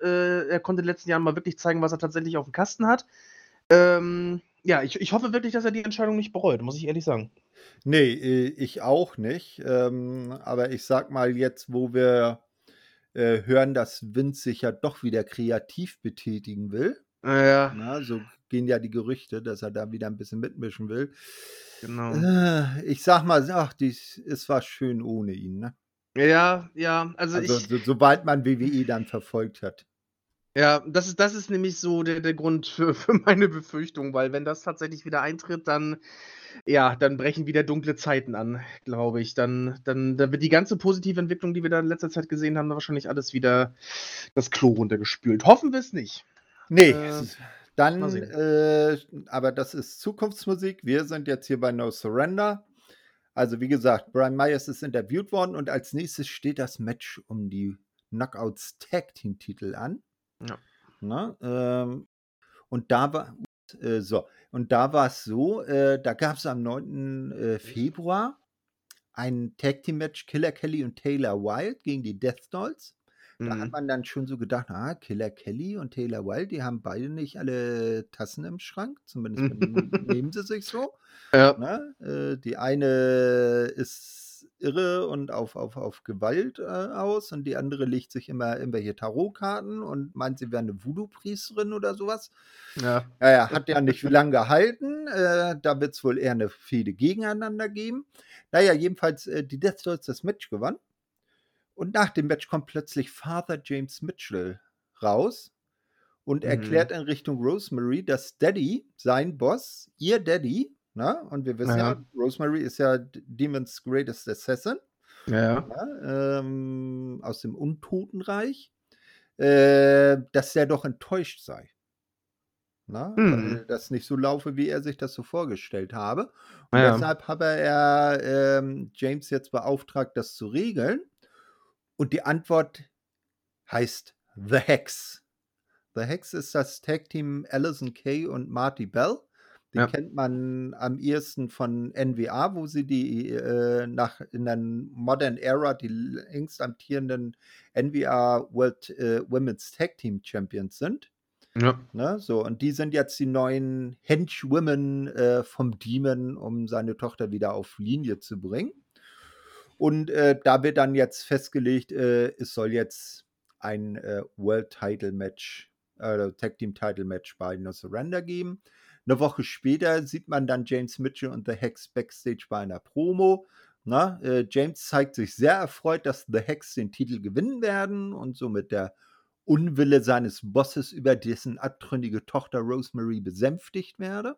äh, er konnte in den letzten Jahren mal wirklich zeigen, was er tatsächlich auf dem Kasten hat. Ähm, ja, ich, ich hoffe wirklich, dass er die Entscheidung nicht bereut, muss ich ehrlich sagen.
Nee, äh, ich auch nicht. Ähm, aber ich sag mal jetzt, wo wir äh, hören, dass Vince sich ja doch wieder kreativ betätigen will.
Ja,
Na, so gehen ja die Gerüchte, dass er da wieder ein bisschen mitmischen will.
genau.
Äh, ich sag mal, ach, dies, es war schön ohne ihn. Ne?
Ja, ja, also,
Also,
ich.
so, sobald man WWE dann verfolgt hat.
Ja, das ist, das ist nämlich so der, der Grund für, für meine Befürchtung, weil wenn das tatsächlich wieder eintritt, dann, ja, dann brechen wieder dunkle Zeiten an, glaube ich. Dann, dann, dann wird die ganze positive Entwicklung, die wir da in letzter Zeit gesehen haben, wahrscheinlich alles wieder das Klo runtergespült. Hoffen wir es nicht.
Nee,
Äh,
dann, äh, aber das ist Zukunftsmusik. Wir sind jetzt hier bei No Surrender. Also, wie gesagt, Brian Myers ist interviewt worden und als nächstes steht das Match um die Knockouts Tag Team Titel an.
Ja.
Na, ähm, und da war, äh, so, und da war es so, äh, da gab es am 9. Äh, Februar ein Tag Team Match Killer Kelly und Taylor Wilde gegen die Death Dolls. Da hat
Mhm.
man dann schon so gedacht, ah, Killer Kelly und Taylor Wilde, die haben beide nicht alle Tassen im Schrank, zumindest nehmen sie sich so.
Ja,
Ne? Äh, die eine ist irre und auf, auf, auf Gewalt äh, aus und die andere legt sich immer irgendwelche Tarotkarten und meint, sie wäre eine Voodoo-Priesterin oder sowas.
ja.
Naja, hat ja nicht lange gehalten. Äh, da wird es wohl eher eine Fehde gegeneinander geben. Naja, jedenfalls, äh, die Death Dolls das Match gewann. Und nach dem Match kommt plötzlich Father James Mitchell raus und
Mhm.
erklärt in Richtung Rosemary, dass Daddy, sein Boss, ihr Daddy, na, und wir wissen ja,
Ja.
Rosemary ist ja Demon's Greatest Assassin,
Ja.
ja, ähm, aus dem Untotenreich, äh, dass er doch enttäuscht sei. Na,
Hm.
weil das nicht so laufe, wie er sich das so vorgestellt habe. Und
Ja.
deshalb habe er ähm, James jetzt beauftragt, das zu regeln. Und die Antwort heißt The Hex. The Hex ist das Tag-Team Alison Kay und Marty Bell. Die
Ja.
kennt man am ehesten von NWA, wo sie die äh, nach in der Modern Era die längst amtierenden NWA World äh, Women's Tag Team Champions sind.
Ja.
Ne, so, und die sind jetzt die neuen Henchwomen äh, vom Demon, um seine Tochter wieder auf Linie zu bringen. Und äh, da wird dann jetzt festgelegt, äh, es soll jetzt ein äh, World Title Match, äh, Tag Team Title Match bei No Surrender geben. Eine Woche später sieht man dann James Mitchell und The Hex backstage bei einer Promo. Na, äh, James zeigt sich sehr erfreut, dass The Hex den Titel gewinnen werden und somit der Unwille seines Bosses über dessen abtrünnige Tochter Rosemary besänftigt werde.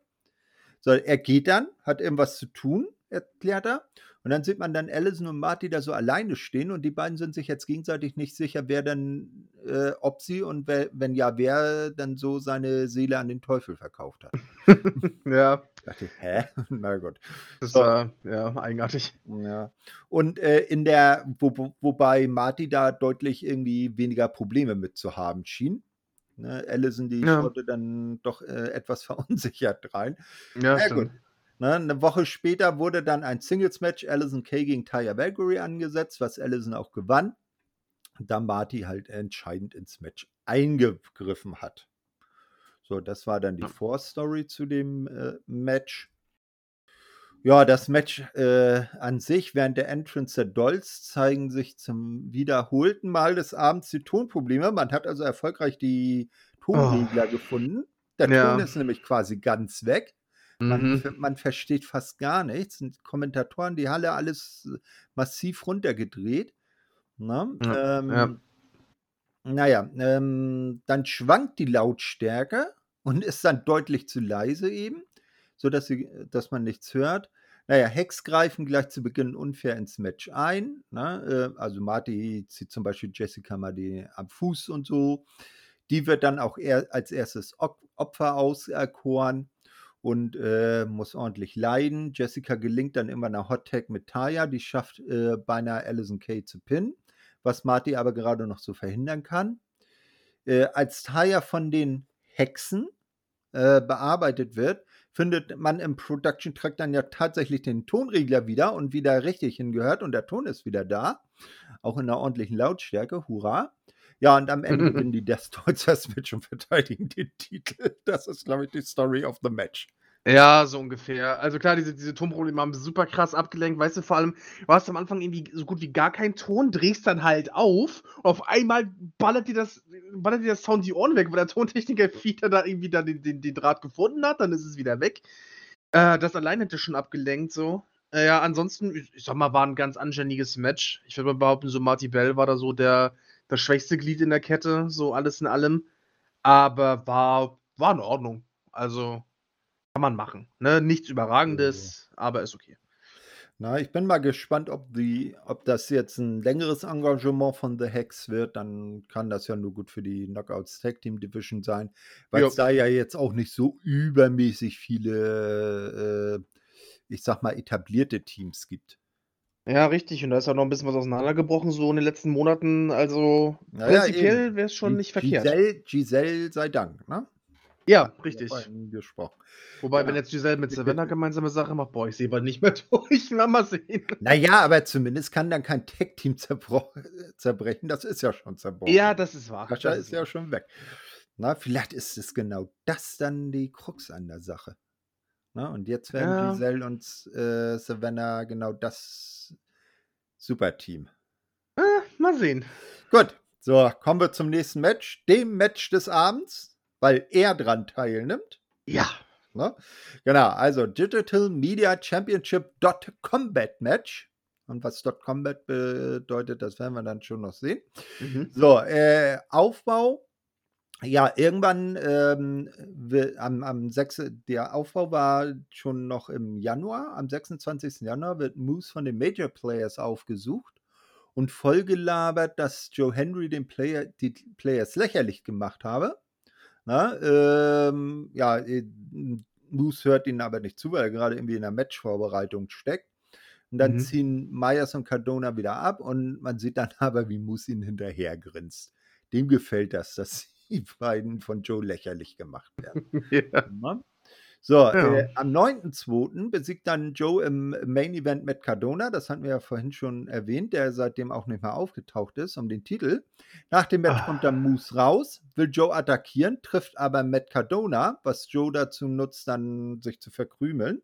So, er geht dann, hat irgendwas zu tun, erklärt er. Und dann sieht man dann Allison und Marty da so alleine stehen und die beiden sind sich jetzt gegenseitig nicht sicher, wer dann, äh, ob sie und wer, wenn ja, wer dann so seine Seele an den Teufel verkauft hat.
ja.
Ich dachte, hä? Na gut.
Das
So.
war ja eigenartig.
Ja. Und äh, in der, wo, wo, wobei Marty da deutlich irgendwie weniger Probleme mit zu haben schien. Ne, Allison, die
Ja.
schaute dann doch äh, etwas verunsichert rein.
Ja, stimmt.
gut. Ne, eine Woche später wurde dann ein Singles-Match Allison Kay gegen Taya Valkyrie angesetzt, was Allison auch gewann, da Marty halt entscheidend ins Match eingegriffen hat. So, das war dann die. Vorstory zu dem äh, Match. Ja, das Match äh, an sich während der Entrance der Dolls zeigen sich zum wiederholten Mal des Abends die Tonprobleme. Man hat also erfolgreich die Tonregler oh. gefunden. Der ja. Ton ist nämlich quasi ganz weg. Man, mhm. man, versteht fast gar nichts. Und Kommentatoren, die Halle alles massiv runtergedreht. Na, ja, ähm, ja. Naja, ähm, dann schwankt die Lautstärke und ist dann deutlich zu leise eben, sodass sie, dass man nichts hört. Naja, Hex greifen gleich zu Beginn unfair ins Match ein. Ne? Äh, also Marty zieht zum Beispiel Jessica mal die, am Fuß und so. Die wird dann auch er, als erstes Opfer auserkoren und äh, muss ordentlich leiden. Jessica gelingt dann immer eine Hot Tag mit Taya, die schafft äh, beinahe Alison Kay zu pinnen, was Marty aber gerade noch so verhindern kann. Äh, als Taya von den Hexen äh, bearbeitet wird, findet man im Production Track dann ja tatsächlich den Tonregler wieder und wieder richtig hingehört und der Ton ist wieder da, auch in einer ordentlichen Lautstärke, hurra. Ja, und am Ende gewinnen die Death das Match und verteidigen den Titel. Das ist, glaube ich, die Story of the Match.
Ja, so ungefähr. Also klar, diese, diese Tonprobleme haben super krass abgelenkt. Weißt du, vor allem, du hast am Anfang irgendwie so gut wie gar keinen Ton, drehst dann halt auf auf einmal ballert dir das, ballert dir das Sound die Ohren weg, weil der Tontechniker wieder da irgendwie da den, den, den Draht gefunden hat, dann ist es wieder weg. Äh, das allein hätte schon abgelenkt, so. Äh, ja, ansonsten, ich, ich sag mal, war ein ganz anständiges Match. Ich würde mal behaupten, so Marty Bell war da so der, das schwächste Glied in der Kette, so alles in allem. Aber war, war in Ordnung. Also, kann man machen. Ne? Nichts Überragendes, ja. aber ist okay.
Na, ich bin mal gespannt, ob, die, ob das jetzt ein längeres Engagement von The Hex wird. Dann kann das ja nur gut für die Knockouts Tag Team Division sein, weil es da ja jetzt auch nicht so übermäßig viele, äh, ich sag mal, etablierte Teams gibt.
Ja, richtig. Und da ist auch noch ein bisschen was auseinandergebrochen, so in den letzten Monaten. Also naja, prinzipiell wäre es schon nicht verkehrt.
Giselle, Giselle sei Dank, ne?
Ja, richtig.
Gesprochen.
Wobei, ja. wenn jetzt Giselle mit Savannah gemeinsame Sache macht, boah, ich sehe bald nicht mehr durch. mal sehen.
Naja, aber zumindest kann dann kein Tech-Team zerbrechen. Das ist ja schon zerbrochen.
Ja, das ist wahr.
Kascha ist ja schon weg. Na, vielleicht ist es genau das dann die Krux an der Sache. Na, und jetzt werden ja. Giselle und äh, Savannah genau das Superteam.
Äh, mal sehen.
Gut, so, kommen wir zum nächsten Match. Dem Match des Abends weil er dran teilnimmt.
Ja.
Ne? Genau, also Digital Media Championship Dot Combat Match. Und was Dot Combat bedeutet, das werden wir dann schon noch sehen. Mhm. So, äh, Aufbau. Ja, irgendwann ähm, am, am 6. Der Aufbau war schon noch im Januar. Am 26. Januar wird Moose von den Major Players aufgesucht und vollgelabert, dass Joe Henry den Player, die Players lächerlich gemacht habe. Na, ähm, ja, äh, Moose hört ihnen aber nicht zu, weil er gerade irgendwie in der Matchvorbereitung steckt. Und dann mhm. ziehen Myers und Cardona wieder ab und man sieht dann aber, wie Moose ihn hinterher grinst. Dem gefällt das, dass die beiden von Joe lächerlich gemacht werden. ja. So, ja. äh, am 9.2. besiegt dann Joe im Main Event Matt Cardona, das hatten wir ja vorhin schon erwähnt, der seitdem auch nicht mehr aufgetaucht ist, um den Titel. Nach dem Match ah. kommt dann Moose raus, will Joe attackieren, trifft aber Matt Cardona, was Joe dazu nutzt, dann sich zu verkrümeln.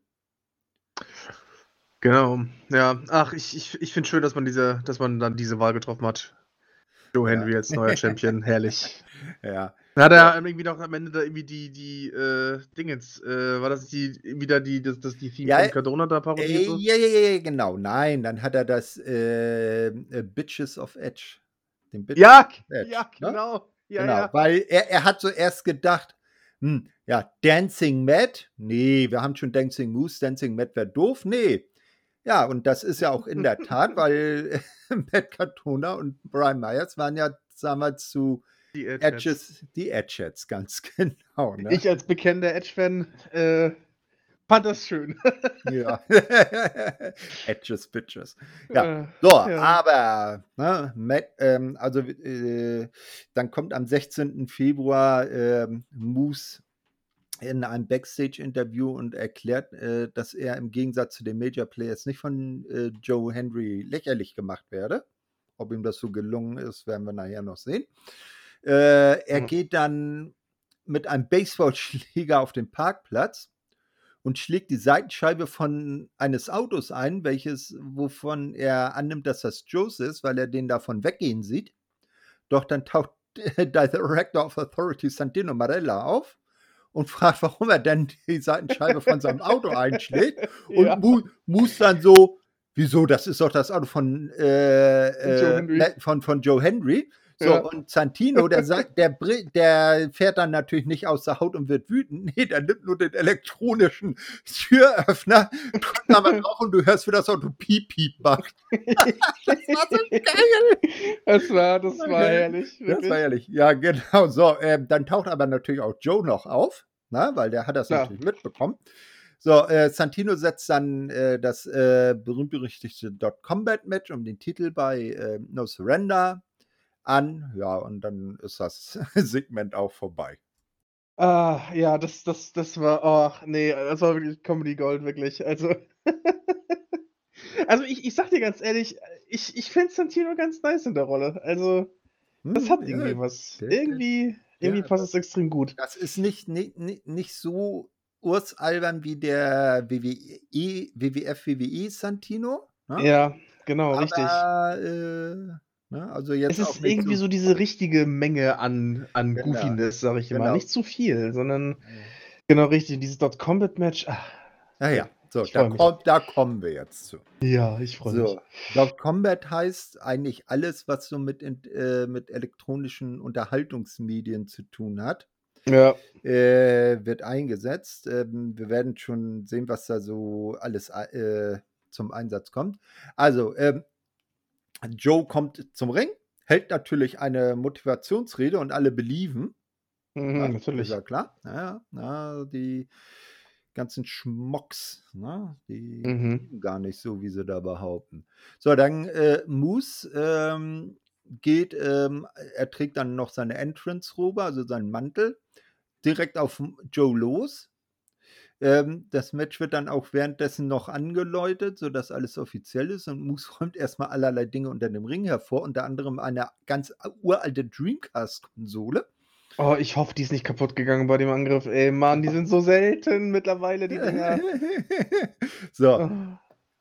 Genau, ja. Ach, ich, ich, ich finde schön, dass man diese, dass man dann diese Wahl getroffen hat. Joe Henry ja. als neuer Champion, herrlich.
Ja.
Hat er irgendwie doch am Ende da irgendwie die, die, äh, Dingens, äh, war das die, wieder die, das, das die Theme
ja,
von Cardona da parodiert? Äh?
Ja, ja, ja, genau. Nein, dann hat er das, äh, äh Bitches of Edge.
Den Bitches ja, Edge, ja, ne? genau. Ja,
genau,
ja.
weil er, er hat so erst gedacht, hm, ja, Dancing Matt? Nee, wir haben schon Dancing Moose, Dancing Matt wäre doof? Nee. Ja, und das ist ja auch in der Tat, weil Matt Cardona und Brian Myers waren ja damals zu die Edges, die Edgets, ganz genau. Ne?
Ich als bekennender Edge-Fan äh, fand das schön.
ja. Edges, Bitches. Ja, äh, so, ja. aber, ne, Matt, ähm, also, äh, dann kommt am 16. Februar äh, Moose in einem Backstage-Interview und erklärt, äh, dass er im Gegensatz zu den Major Players nicht von äh, Joe Henry lächerlich gemacht werde. Ob ihm das so gelungen ist, werden wir nachher noch sehen. Äh, er mhm. geht dann mit einem Baseballschläger auf den Parkplatz und schlägt die Seitenscheibe von eines Autos ein, welches, wovon er annimmt, dass das Joes ist, weil er den davon weggehen sieht. Doch dann taucht der Director of Authority Santino Marella auf und fragt, warum er denn die Seitenscheibe von seinem Auto einschlägt. Und ja. muss dann so, wieso, das ist doch das Auto von, äh, äh, von, von Joe Henry. So, ja. und Santino, der sagt, der, der fährt dann natürlich nicht aus der Haut und wird wütend. Nee, der nimmt nur den elektronischen Türöffner, drückt aber drauf und du hörst, wie das Auto piep piep macht. das war so
geil. Das war, das war okay. herrlich.
Wirklich. Das war herrlich. Ja, genau. So, äh, dann taucht aber natürlich auch Joe noch auf, na, weil der hat das ja. natürlich mitbekommen. So, äh, Santino setzt dann äh, das äh, berühmt-berüchtigte Dot Combat Match um den Titel bei äh, No Surrender an. Ja, und dann ist das Segment auch vorbei.
Ah, ja, das, das, das war, oh, nee, das war wirklich Comedy Gold, wirklich. Also, also ich, ich sag dir ganz ehrlich, ich, ich finde Santino ganz nice in der Rolle. Also, das hm, hat irgendwie ja, was. irgendwie, irgendwie ja, passt es extrem gut.
Das ist nicht, nicht, nicht so ursalbern wie der WWE, WWF, WWE Santino.
Ne? Ja, genau, Aber, richtig.
Äh, Ne? Also jetzt
es ist irgendwie so, so, diese richtige Menge an, an genau. Goofiness, sag ich genau. immer. Nicht zu viel, sondern genau richtig. Dieses Dot Combat Match. Ach,
ja, ja. So, da, komm, da, kommen wir jetzt zu.
Ja, ich freue so, mich.
Dot Combat heißt eigentlich alles, was so mit, äh, mit elektronischen Unterhaltungsmedien zu tun hat.
Ja.
Äh, wird eingesetzt. Ähm, wir werden schon sehen, was da so alles äh, zum Einsatz kommt. Also, ähm, Joe kommt zum Ring, hält natürlich eine Motivationsrede und alle belieben.
Mhm, ja, natürlich.
Ist ja klar. Ja, ja, die ganzen Schmocks, ne? die mhm. gar nicht so, wie sie da behaupten. So, dann äh, Moose ähm, geht, ähm, er trägt dann noch seine Entrance-Robe, also seinen Mantel, direkt auf Joe los. Ähm, das Match wird dann auch währenddessen noch angeläutet, sodass alles offiziell ist und Moose räumt erstmal allerlei Dinge unter dem Ring hervor, unter anderem eine ganz uralte Dreamcast-Konsole.
Oh, ich hoffe, die ist nicht kaputt gegangen bei dem Angriff. Ey, Mann, die sind so selten mittlerweile, die Dinger.
so. Oh.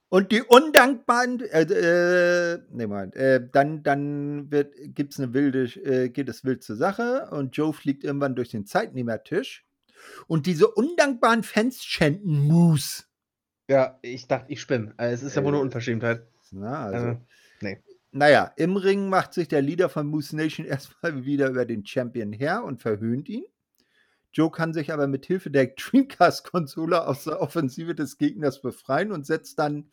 Und die undankbaren, äh, äh, nee, Moment, äh, dann, dann wird, gibt's eine wilde, äh, geht es wild zur Sache und Joe fliegt irgendwann durch den Zeitnehmertisch und diese undankbaren Fans chanten Moose.
Ja, ich dachte, ich spinne. Also, es ist ja wohl eine äh, Unverschämtheit.
Na, also, also, nee. Naja, im Ring macht sich der Leader von Moose Nation erstmal wieder über den Champion her und verhöhnt ihn. Joe kann sich aber mit Hilfe der Dreamcast-Konsole aus der Offensive des Gegners befreien und setzt dann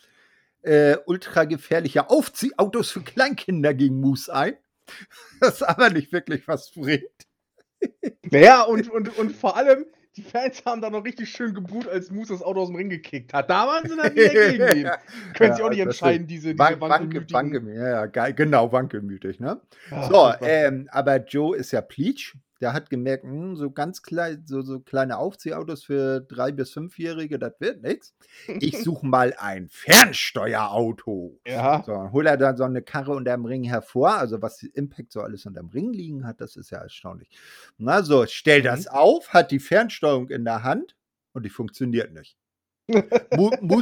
äh, ultra gefährliche Aufziehautos für Kleinkinder gegen Moose ein. Das aber nicht wirklich was bringt.
Naja, und, und, und vor allem, die Fans haben da noch richtig schön gebuht, als Moose das Auto aus dem Ring gekickt hat. Da waren sie dann wieder gegen ihn. Können ja, sie auch nicht entscheiden, diese, diese
Wank, wankelmütigen... Wanke, ja, ja, genau, wankelmütig, ne? Ja, so, ähm, aber Joe ist ja Pleach. Der hat gemerkt, hm, so ganz klein, so, so kleine Aufziehautos für drei bis fünfjährige, das wird nichts. Ich suche mal ein Fernsteuerauto.
Ja.
So, dann holt er dann so eine Karre unterm Ring hervor. Also was Impact so alles unterm Ring liegen hat, das ist ja erstaunlich. Na so, stell das mhm. auf, hat die Fernsteuerung in der Hand und die funktioniert nicht.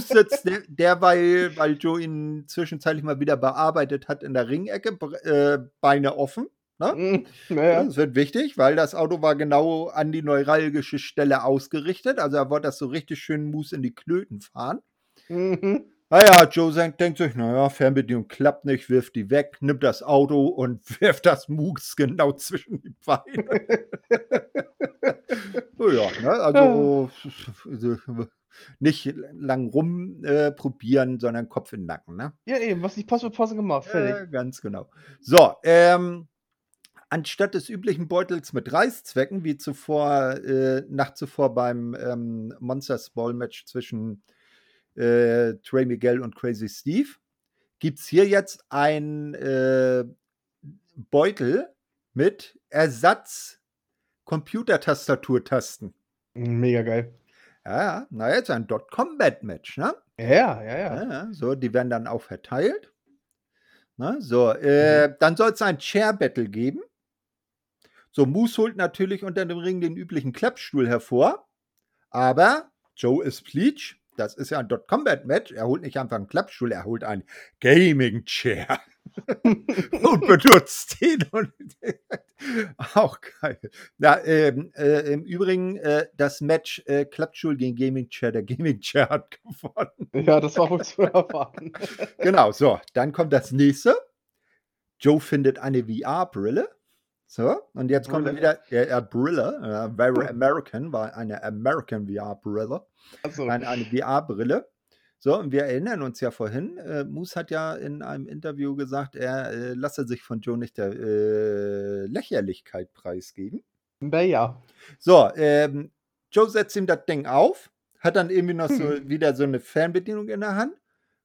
Sitzt der, derweil, weil Joe ihn zwischenzeitlich mal wieder bearbeitet hat, in der Ringecke, äh, Beine offen. Ne? Naja. Das wird wichtig, weil das Auto war genau an die neuralgische Stelle ausgerichtet. Also er wollte das so richtig schön Mus in die Klöten fahren. Mhm. Naja, Joe denkt sich, naja, Fernbedienung klappt nicht, wirft die weg, nimmt das Auto und wirft das Mus genau zwischen die Beine. ja, ne? also nicht lang rumprobieren, äh, sondern Kopf in den Nacken. Ne?
Ja, eben, was nicht passt, wird passen gemacht.
Fertig. Ja, ganz genau. So, ähm, anstatt des üblichen Beutels mit Reißzwecken, wie zuvor, äh, Nacht zuvor beim ähm, Monster Ball Match zwischen äh, Trey Miguel und Crazy Steve, gibt es hier jetzt ein äh, Beutel mit Ersatz Computertastaturtasten.
Mega geil.
Ja, na jetzt ein Dot Combat Match, ne?
Ja, ja, ja.
ja so, die werden dann auch verteilt. Na, so, äh, mhm. dann soll es ein Chair Battle geben. So, Moose holt natürlich unter dem Ring den üblichen Klappstuhl hervor. Aber Joe ist Pleach. Das ist ja ein Dot Combat Match. Er holt nicht einfach einen Klappstuhl, er holt einen Gaming Chair und benutzt den. Und auch geil. Ja, ähm, äh, im Übrigen, äh, das Match äh, Klappstuhl gegen Gaming Chair, der Gaming Chair hat gewonnen.
Ja, das war wohl zu erwarten.
genau, so, dann kommt das nächste. Joe findet eine VR-Brille. So, und jetzt kommt wieder der ja, Brille, äh, very American, war eine American VR-Brille. So. Eine, eine VR-Brille. So, und wir erinnern uns ja vorhin, äh, Moose hat ja in einem Interview gesagt, er äh, lasse sich von Joe nicht der äh, Lächerlichkeit preisgeben.
Ja.
So, ähm, Joe setzt ihm das Ding auf, hat dann irgendwie noch so hm. wieder so eine Fernbedienung in der Hand.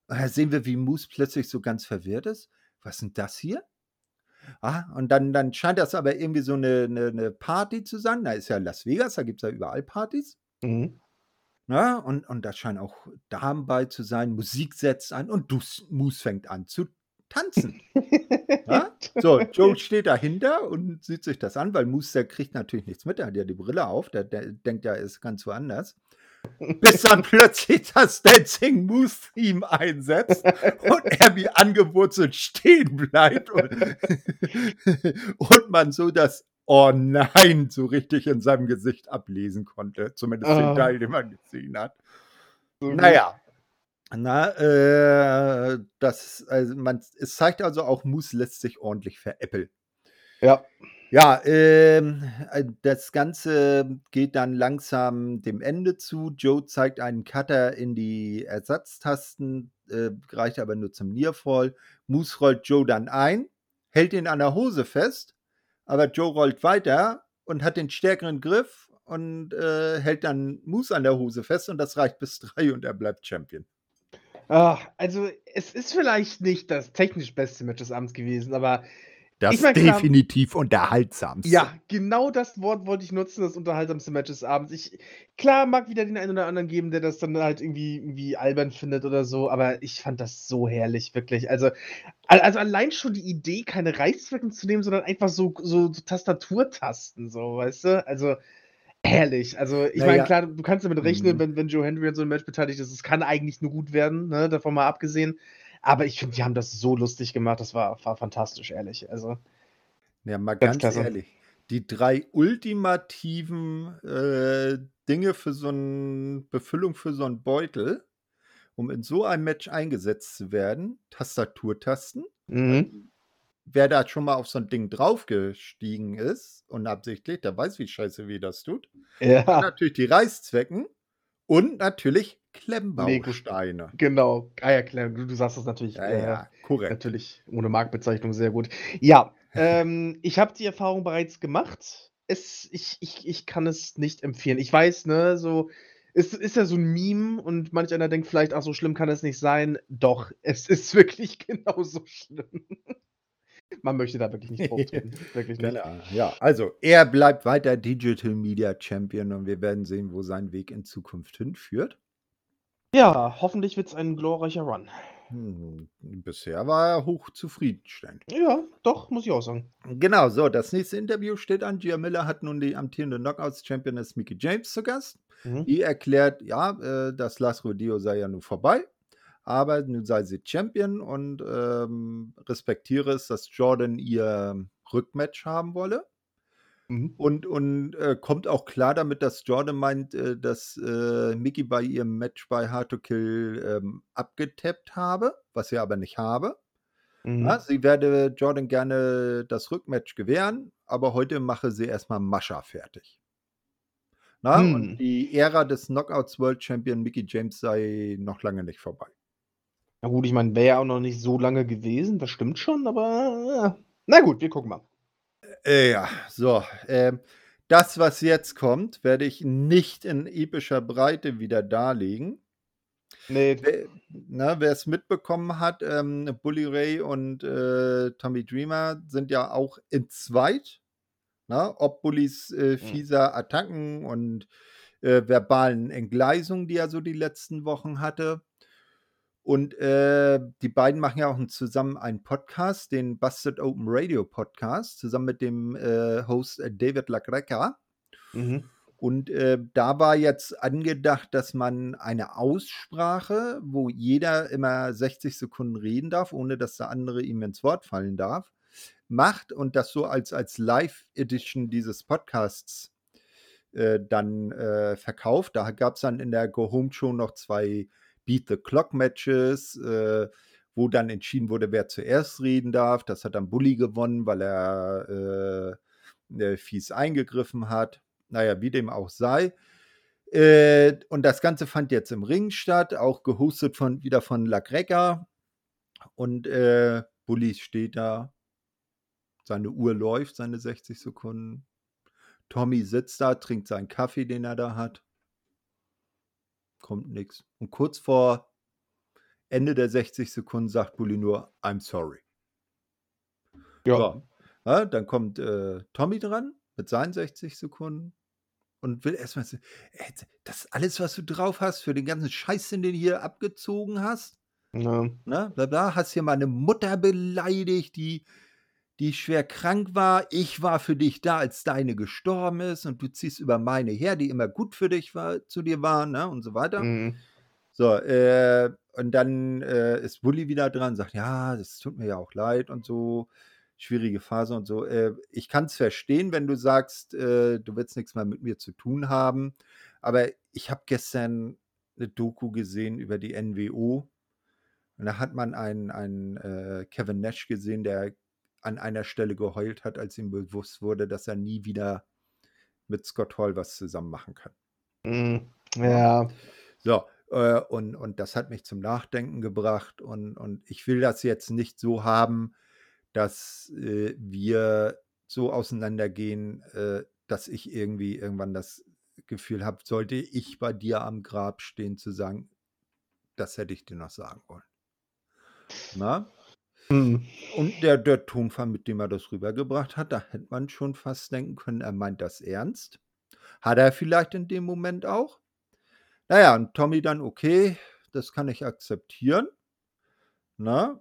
Und da sehen wir, wie Moose plötzlich so ganz verwirrt ist. Was ist denn das hier? Ah, und dann, dann scheint das aber irgendwie so eine, eine, eine Party zu sein. Da ist ja Las Vegas, da gibt es ja überall Partys. Mhm. Ja, und, und da scheinen auch Damen bei zu sein. Musik setzt an und Moose fängt an zu tanzen. ja? So, Joe steht dahinter und sieht sich das an, weil Moose, der kriegt natürlich nichts mit. Der hat ja die Brille auf. Der, der denkt ja, er ist ganz woanders bis dann plötzlich das Dancing Moose Theme einsetzt und er wie angewurzelt stehen bleibt und, und man so das Oh nein so richtig in seinem Gesicht ablesen konnte. Zumindest oh. den ah. Teil, den man gesehen hat. Mhm. Naja. Na, äh, das, also man, es zeigt also auch, Moose lässt sich ordentlich veräppeln.
Ja.
Ja, ähm, äh, das Ganze geht dann langsam dem Ende zu. Joe zeigt einen Cutter in die Ersatztasten, äh, reicht aber nur zum Nearfall. Moose rollt Joe dann ein, hält ihn an der Hose fest, aber Joe rollt weiter und hat den stärkeren Griff und äh, hält dann Moose an der Hose fest und das reicht bis drei und er bleibt Champion.
Ach, also es ist vielleicht nicht das technisch beste Match des Abends gewesen, aber
das ist definitiv unterhaltsamste.
Ja, genau das Wort wollte ich nutzen, das unterhaltsamste Match des Abends. Ich, klar, mag wieder den einen oder anderen geben, der das dann halt irgendwie, irgendwie albern findet oder so, aber ich fand das so herrlich, wirklich. Also, also allein schon die Idee, keine Reißzwecken zu nehmen, sondern einfach so, so, so Tastaturtasten, so, weißt du? Also, herrlich. Also, ich naja. meine, klar, du kannst damit rechnen, mhm. wenn, wenn Joe Henry an so einem Match beteiligt ist, es kann eigentlich nur gut werden, ne, davon mal abgesehen. Aber ich finde, die haben das so lustig gemacht. Das war, war fantastisch, ehrlich. Also,
ja, mal ganz, ganz ehrlich. Die drei ultimativen äh, Dinge für so eine Befüllung für so einen Beutel, um in so einem Match eingesetzt zu werden: Tastaturtasten. Mhm. Wer da schon mal auf so ein Ding draufgestiegen ist, unabsichtlich, der weiß, wie scheiße wie das tut. Ja. Und natürlich die Reißzwecken und natürlich Klemmbausteine.
Genau. Ah ja, Klemm, du, du sagst das natürlich.
Ja, äh, ja, korrekt.
Natürlich ohne Marktbezeichnung sehr gut. Ja, ähm, ich habe die Erfahrung bereits gemacht. Es, ich, ich, ich kann es nicht empfehlen. Ich weiß, ne, so. Es ist ja so ein Meme und manch einer denkt vielleicht, ach, so schlimm kann es nicht sein. Doch, es ist wirklich genauso schlimm. Man möchte da wirklich nicht drauf wirklich nicht.
Genau. Ja, also er bleibt weiter Digital Media Champion und wir werden sehen, wo sein Weg in Zukunft hinführt.
Ja, hoffentlich wird es ein glorreicher Run.
Hm, bisher war er hoch zufriedenstellend.
Ja, doch, muss ich auch sagen.
Genau, so, das nächste Interview steht an. Gia Miller hat nun die amtierende Knockouts-Championess Mickey James zu Gast. Mhm. Die erklärt, ja, äh, das Las Rodeo sei ja nun vorbei, aber nun sei sie Champion und ähm, respektiere es, dass Jordan ihr Rückmatch haben wolle. Mhm. Und, und äh, kommt auch klar damit, dass Jordan meint, äh, dass äh, Mickey bei ihrem Match bei Hard to Kill ähm, abgetappt habe, was er aber nicht habe. Mhm. Ja, sie werde Jordan gerne das Rückmatch gewähren, aber heute mache sie erstmal Mascha fertig. Na, mhm. Und die Ära des Knockouts World Champion Mickey James sei noch lange nicht vorbei.
Na gut, ich meine, wäre ja auch noch nicht so lange gewesen, das stimmt schon, aber äh, na gut, wir gucken mal.
Äh, ja, so. Äh, das, was jetzt kommt, werde ich nicht in epischer Breite wieder darlegen. Nee. Wer es mitbekommen hat, ähm, Bully Ray und äh, Tommy Dreamer sind ja auch in zweit. Na, ob Bullys äh, hm. fieser Attacken und äh, verbalen Entgleisungen, die er so die letzten Wochen hatte. Und äh, die beiden machen ja auch zusammen einen Podcast, den Busted Open Radio Podcast, zusammen mit dem äh, Host äh, David Lacreca. Mhm. Und äh, da war jetzt angedacht, dass man eine Aussprache, wo jeder immer 60 Sekunden reden darf, ohne dass der andere ihm ins Wort fallen darf, macht und das so als, als Live-Edition dieses Podcasts äh, dann äh, verkauft. Da gab es dann in der Go Home Show noch zwei Beat the Clock Matches, äh, wo dann entschieden wurde, wer zuerst reden darf. Das hat dann Bully gewonnen, weil er äh, äh, fies eingegriffen hat. Naja, wie dem auch sei. Äh, und das Ganze fand jetzt im Ring statt, auch gehostet von, wieder von La Greca. Und äh, Bulli steht da, seine Uhr läuft, seine 60 Sekunden. Tommy sitzt da, trinkt seinen Kaffee, den er da hat. Kommt nichts. Und kurz vor Ende der 60 Sekunden sagt Bulli nur, I'm sorry. Ja. So. ja dann kommt äh, Tommy dran mit seinen 60 Sekunden und will erstmal sagen, das alles, was du drauf hast, für den ganzen Scheiß, den du hier abgezogen hast. Ja. Ne, bla bla, hast hier meine Mutter beleidigt, die, die schwer krank war. Ich war für dich da, als deine gestorben ist und du ziehst über meine her, die immer gut für dich war, zu dir war, ne, und so weiter. Mhm. So, äh, und dann äh, ist Bulli wieder dran, sagt, ja, das tut mir ja auch leid und so schwierige Phase und so. Äh, ich kann es verstehen, wenn du sagst, äh, du willst nichts mehr mit mir zu tun haben. Aber ich habe gestern eine Doku gesehen über die NWO. Und da hat man einen, einen äh, Kevin Nash gesehen, der an einer Stelle geheult hat, als ihm bewusst wurde, dass er nie wieder mit Scott Hall was zusammen machen kann.
Mm, ja.
So, äh, und, und das hat mich zum Nachdenken gebracht. Und, und ich will das jetzt nicht so haben, dass äh, wir so auseinandergehen, äh, dass ich irgendwie irgendwann das Gefühl habe, sollte ich bei dir am Grab stehen, zu sagen, das hätte ich dir noch sagen wollen. Na? Mhm. Und der, der Tonfall, mit dem er das rübergebracht hat, da hätte man schon fast denken können, er meint das ernst. Hat er vielleicht in dem Moment auch. Naja, und Tommy dann, okay, das kann ich akzeptieren. Na?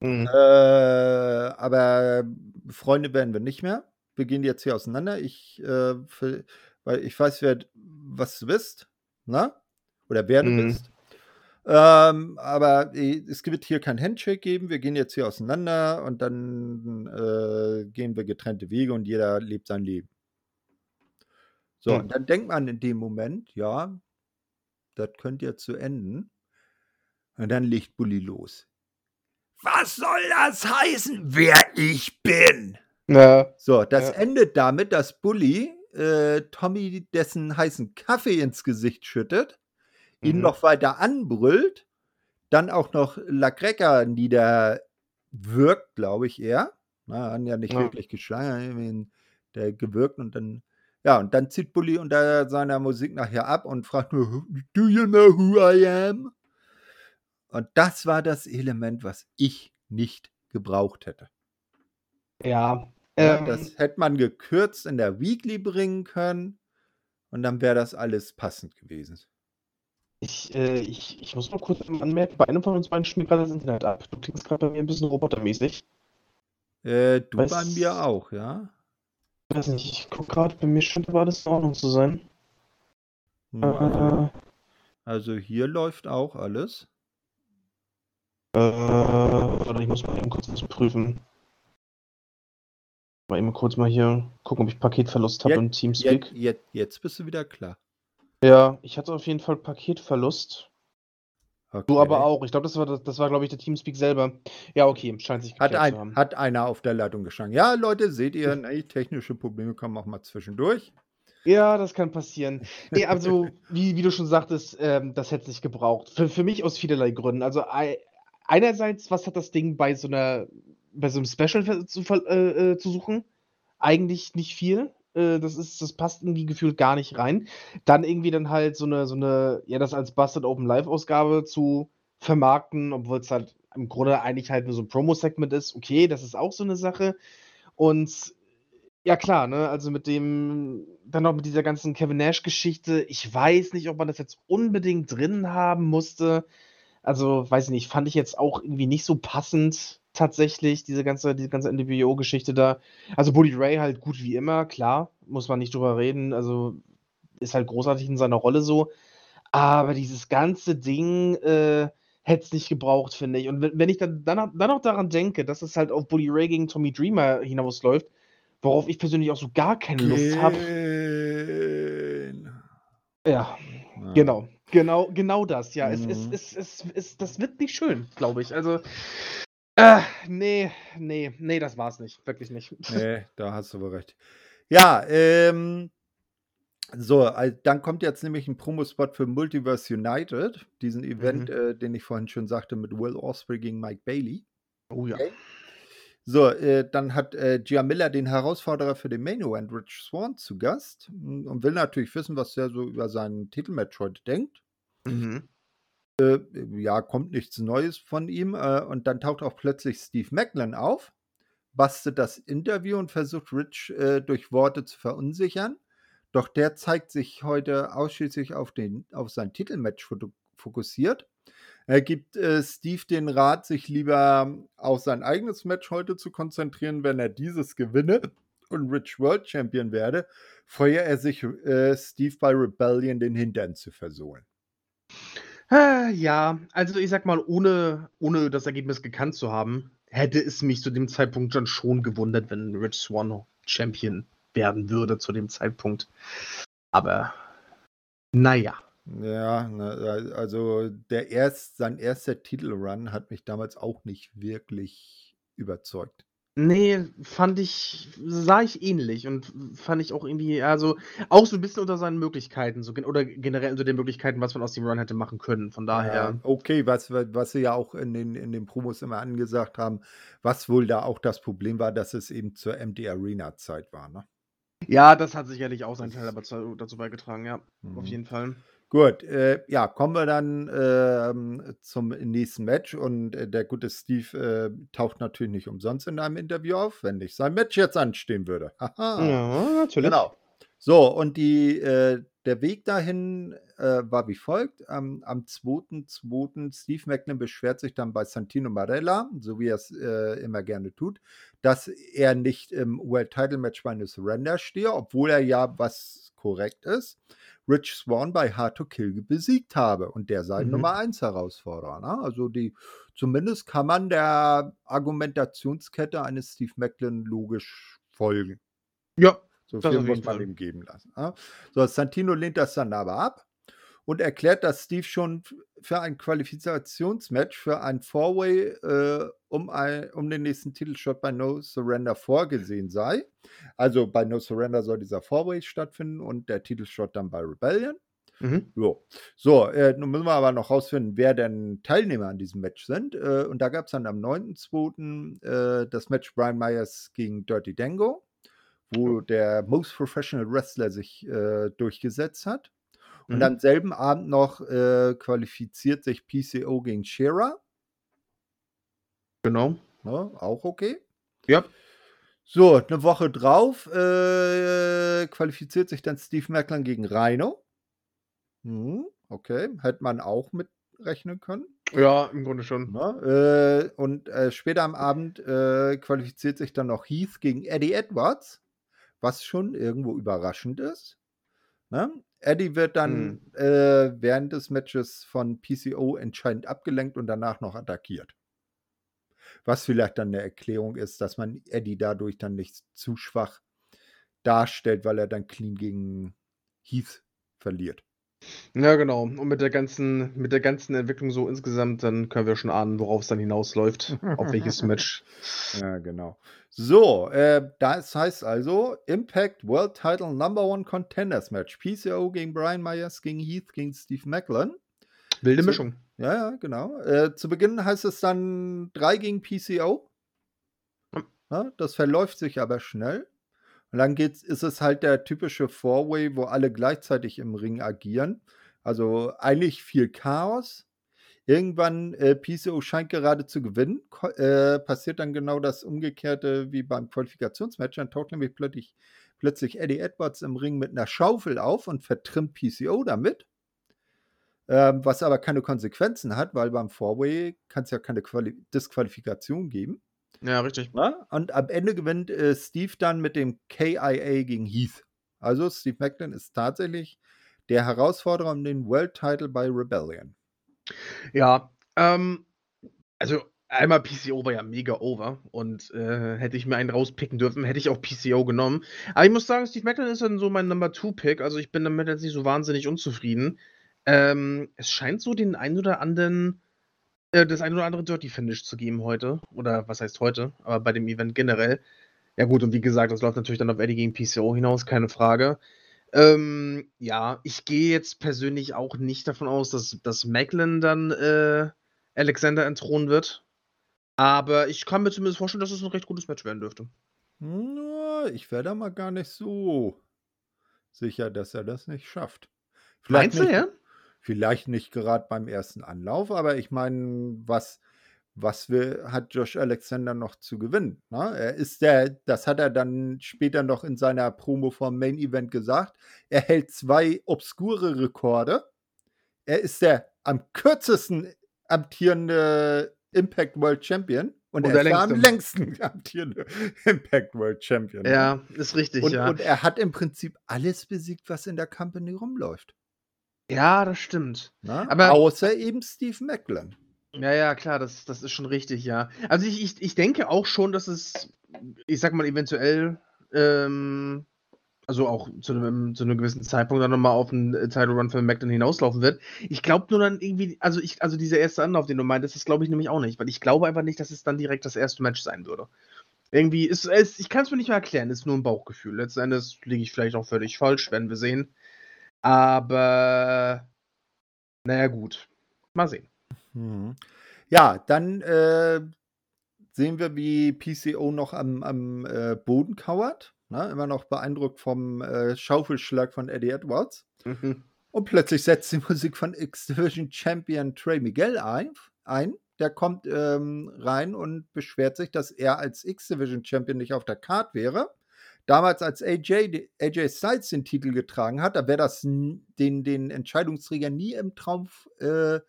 Mhm. Äh, aber Freunde werden wir nicht mehr. Wir gehen jetzt hier auseinander. Ich, äh, für, weil ich weiß, wer, was du bist, na? Oder wer du mhm. bist. Ähm, aber es wird hier kein Handshake geben. Wir gehen jetzt hier auseinander und dann äh, gehen wir getrennte Wege und jeder lebt sein Leben. So, mhm. und dann denkt man in dem Moment, ja, das könnte ja zu enden. Und dann legt Bulli los. Was soll das heißen, wer ich bin? Ja. So, das ja. endet damit, dass Bully äh, Tommy dessen heißen Kaffee ins Gesicht schüttet, mhm. ihn noch weiter anbrüllt, dann auch noch La Greca niederwirkt, glaube ich eher. Na, haben ja nicht ja. wirklich geschlagen, der gewirkt und dann, ja, und dann zieht Bully unter seiner Musik nachher ab und fragt nur, Do you know who I am? Und das war das Element, was ich nicht gebraucht hätte.
Ja.
Ähm, das hätte man gekürzt in der Weekly bringen können und dann wäre das alles passend gewesen.
Ich, äh, ich, ich muss mal kurz anmerken, bei einem von uns beiden spielt gerade das Internet ab. Du klingst gerade bei mir ein bisschen robotermäßig.
Äh, du Weiß, bei mir auch, ja?
Ich weiß nicht, ich gucke gerade, bei mir scheint aber alles in Ordnung zu sein.
Ja, äh, also hier läuft auch alles.
Äh, warte, ich muss mal eben kurz was prüfen. Mal eben kurz mal hier gucken, ob ich Paketverlust habe im Teamspeak.
Jetzt, jetzt, jetzt bist du wieder klar.
Ja, ich hatte auf jeden Fall Paketverlust. Okay. Du aber auch. Ich glaube, das war, das, war glaube ich, der Teamspeak selber. Ja, okay, scheint sich
hat ein, zu haben. Hat einer auf der Leitung gestanden. Ja, Leute, seht ihr, technische Probleme kommen auch mal zwischendurch.
Ja, das kann passieren. Nee, also, wie, wie du schon sagtest, ähm, das hätte es nicht gebraucht. Für, für mich aus vielerlei Gründen. Also, einerseits, was hat das Ding bei so einer, bei so einem Special zu, äh, äh, zu suchen? Eigentlich nicht viel. Äh, das ist, das passt irgendwie gefühlt gar nicht rein. Dann irgendwie dann halt so eine, so eine, ja, das als Busted Open Live-Ausgabe zu vermarkten, obwohl es halt im Grunde eigentlich halt nur so ein Promo-Segment ist. Okay, das ist auch so eine Sache. Und ja, klar, ne, also mit dem, dann noch mit dieser ganzen Kevin Nash-Geschichte. Ich weiß nicht, ob man das jetzt unbedingt drin haben musste. Also, weiß ich nicht, fand ich jetzt auch irgendwie nicht so passend tatsächlich, diese ganze, diese ganze NWO-Geschichte da. Also Bully Ray halt gut wie immer, klar, muss man nicht drüber reden. Also ist halt großartig in seiner Rolle so. Aber dieses ganze Ding äh, hätte es nicht gebraucht, finde ich. Und wenn, ich dann, dann, dann auch daran denke, dass es halt auf Bully Ray gegen Tommy Dreamer hinausläuft, worauf ich persönlich auch so gar keine Lust habe. Ja, ja, genau. Genau, genau das, ja. Mhm. Es, es, es, es, es, das wird nicht schön, glaube ich. Also, äh, nee, nee, nee, das war's nicht. Wirklich nicht.
Nee, da hast du wohl recht. Ja, ähm, so, dann kommt jetzt nämlich ein Promospot für Multiverse United, diesen Event, mhm. äh, den ich vorhin schon sagte, mit Will Osprey gegen Mike Bailey.
Oh ja. Okay.
So, äh, dann hat äh, Gia Miller den Herausforderer für den Main Event, Rich Swan, zu Gast hm, und will natürlich wissen, was er so über seinen Titelmatch heute denkt. Mhm. Äh, ja, kommt nichts Neues von ihm. Äh, und dann taucht auch plötzlich Steve Macklin auf, bastet das Interview und versucht Rich äh, durch Worte zu verunsichern. Doch der zeigt sich heute ausschließlich auf, den, auf sein Titelmatch fokussiert. Er gibt äh, Steve den Rat, sich lieber auf sein eigenes Match heute zu konzentrieren, wenn er dieses gewinne und Rich World Champion werde, feuert er sich äh, Steve bei Rebellion den Hintern zu versohlen.
Ja, also ich sag mal, ohne, ohne das Ergebnis gekannt zu haben, hätte es mich zu dem Zeitpunkt dann schon gewundert, wenn Rich Swan Champion werden würde zu dem Zeitpunkt. Aber naja.
Ja, ne, also der erst, sein erster Titelrun hat mich damals auch nicht wirklich überzeugt.
Nee, fand ich, sah ich ähnlich und fand ich auch irgendwie, also auch so ein bisschen unter seinen Möglichkeiten, so, oder generell unter den Möglichkeiten, was man aus dem Run hätte machen können. Von daher. Ja,
okay, was, was sie ja auch in den, in den Promos immer angesagt haben, was wohl da auch das Problem war, dass es eben zur MD Arena-Zeit war, ne?
Ja, das hat sicherlich auch seinen Teil dazu beigetragen, ja, mhm. auf jeden Fall.
Gut, äh, ja, kommen wir dann äh, zum nächsten Match und äh, der gute Steve äh, taucht natürlich nicht umsonst in einem Interview auf, wenn nicht sein Match jetzt anstehen würde.
Haha. Ja, natürlich.
Genau. So, und die, äh, der Weg dahin äh, war wie folgt. Ähm, am 2.2. Steve Macklin beschwert sich dann bei Santino Marella, so wie er es immer gerne tut, dass er nicht im World Title Match bei Surrender stehe, obwohl er ja was korrekt ist. Rich Swan bei Hard to Kill besiegt habe und der sei mhm. Nummer 1 Herausforderer. Ne? Also die, zumindest kann man der Argumentationskette eines Steve Macklin logisch folgen.
Ja.
So viel muss man ihm geben lassen. Ne? So, Santino lehnt das dann aber ab und erklärt, dass Steve schon für ein Qualifikationsmatch für ein Four-Way äh, um, um den nächsten Titelshot bei No Surrender vorgesehen sei. Also bei No Surrender soll dieser Four-Way stattfinden und der Titelshot dann bei Rebellion. Mhm. So, so äh, nun müssen wir aber noch rausfinden, wer denn Teilnehmer an diesem Match sind. Äh, und da gab es dann am 9.2. Äh, das Match Brian Myers gegen Dirty Dango, wo der Most Professional Wrestler sich äh, durchgesetzt hat. Und mhm. am selben Abend noch äh, qualifiziert sich PCO gegen Shera.
Genau.
Ja, auch okay.
Ja.
So, eine Woche drauf äh, qualifiziert sich dann Steve Macklin gegen Rhino. Hm, okay, hätte man auch mitrechnen können.
Ja, im Grunde schon.
Ja, äh, und äh, später am Abend äh, qualifiziert sich dann noch Heath gegen Eddie Edwards, was schon irgendwo überraschend ist. Ne? Eddie wird dann mhm. äh, während des Matches von PCO entscheidend abgelenkt und danach noch attackiert. Was vielleicht dann eine Erklärung ist, dass man Eddie dadurch dann nicht zu schwach darstellt, weil er dann clean gegen Heath verliert.
Ja, genau. Und mit der ganzen, mit der ganzen Entwicklung so insgesamt, dann können wir schon ahnen, worauf es dann hinausläuft, auf welches Match.
Ja, genau. So, äh, das heißt also Impact World Title Number One Contenders Match. PCO gegen Brian Myers, gegen Heath, gegen Steve Macklin.
Wilde Mischung.
Ja, ja, genau. Äh, zu Beginn heißt es dann 3 gegen PCO. Ja, das verläuft sich aber schnell. Und dann geht's, ist es halt der typische Four-Way, wo alle gleichzeitig im Ring agieren. Also eigentlich viel Chaos. Irgendwann, äh, PCO scheint gerade zu gewinnen, äh, passiert dann genau das Umgekehrte wie beim Qualifikationsmatch. Dann taucht nämlich plötzlich, plötzlich Eddie Edwards im Ring mit einer Schaufel auf und vertrimmt PCO damit. Ähm, was aber keine Konsequenzen hat, weil beim Four-Way kann es ja keine Quali Disqualifikation geben.
Ja, richtig.
Ja? Und am Ende gewinnt äh, Steve dann mit dem KIA gegen Heath. Also Steve Macklin ist tatsächlich der Herausforderer um den World Title bei Rebellion.
Ja, ähm, also einmal PCO war ja mega over und äh, hätte ich mir einen rauspicken dürfen, hätte ich auch PCO genommen. Aber ich muss sagen, Steve Macklin ist dann so mein Number Two Pick, also ich bin damit jetzt nicht so wahnsinnig unzufrieden. Ähm, es scheint so den ein oder anderen, äh, das ein oder andere Dirty Finish zu geben heute. Oder was heißt heute, aber bei dem Event generell. Ja, gut, und wie gesagt, das läuft natürlich dann auf Eddie gegen PCO hinaus, keine Frage. Ähm, ja, ich gehe jetzt persönlich auch nicht davon aus, dass, dass Macklin dann äh, Alexander entthronen wird. Aber ich kann mir zumindest vorstellen, dass es ein recht gutes Match werden dürfte.
Na, ich wäre da mal gar nicht so sicher, dass er das nicht schafft.
Vielleicht Meinst du, ja?
Vielleicht nicht gerade beim ersten Anlauf, aber ich meine, was, was will, hat Josh Alexander noch zu gewinnen? Ne? Er ist der, das hat er dann später noch in seiner Promo vom Main Event gesagt. Er hält zwei obskure Rekorde. Er ist der am kürzesten amtierende Impact World Champion. Und, und er ist am längsten amtierende Impact World Champion.
Ja, ist richtig,
und,
ja.
Und er hat im Prinzip alles besiegt, was in der Company rumläuft.
Ja, das stimmt.
Na? Ne? Aber Außer eben Steve Macklin.
Ja, ja, klar, das, das ist schon richtig, ja. Also ich, ich, ich denke auch schon, dass es, ich sag mal, eventuell, ähm, also auch zu einem, zu einem gewissen Zeitpunkt dann nochmal auf einen Title Run für Macklin hinauslaufen wird. Ich glaube nur dann irgendwie, also ich, also dieser erste Anlauf, den du meintest, das glaube ich nämlich auch nicht, weil ich glaube einfach nicht, dass es dann direkt das erste Match sein würde. Irgendwie ist es, ich kann es mir nicht mehr erklären, ist nur ein Bauchgefühl. Letzten Endes liege ich vielleicht auch völlig falsch, werden wir sehen. Aber naja, gut. Mal sehen.
Mhm. Ja, dann äh, sehen wir, wie PCO noch am, am äh, Boden kauert. Ne? Immer noch beeindruckt vom äh, Schaufelschlag von Eddie Edwards. Mhm. Und plötzlich setzt die Musik von X-Division Champion Trey Miguel ein. ein. Der kommt ähm, rein und beschwert sich, dass er als X-Division Champion nicht auf der Card wäre. Damals, als AJ, AJ Styles den Titel getragen hat, da wäre das den, den Entscheidungsträger nie im Traum äh,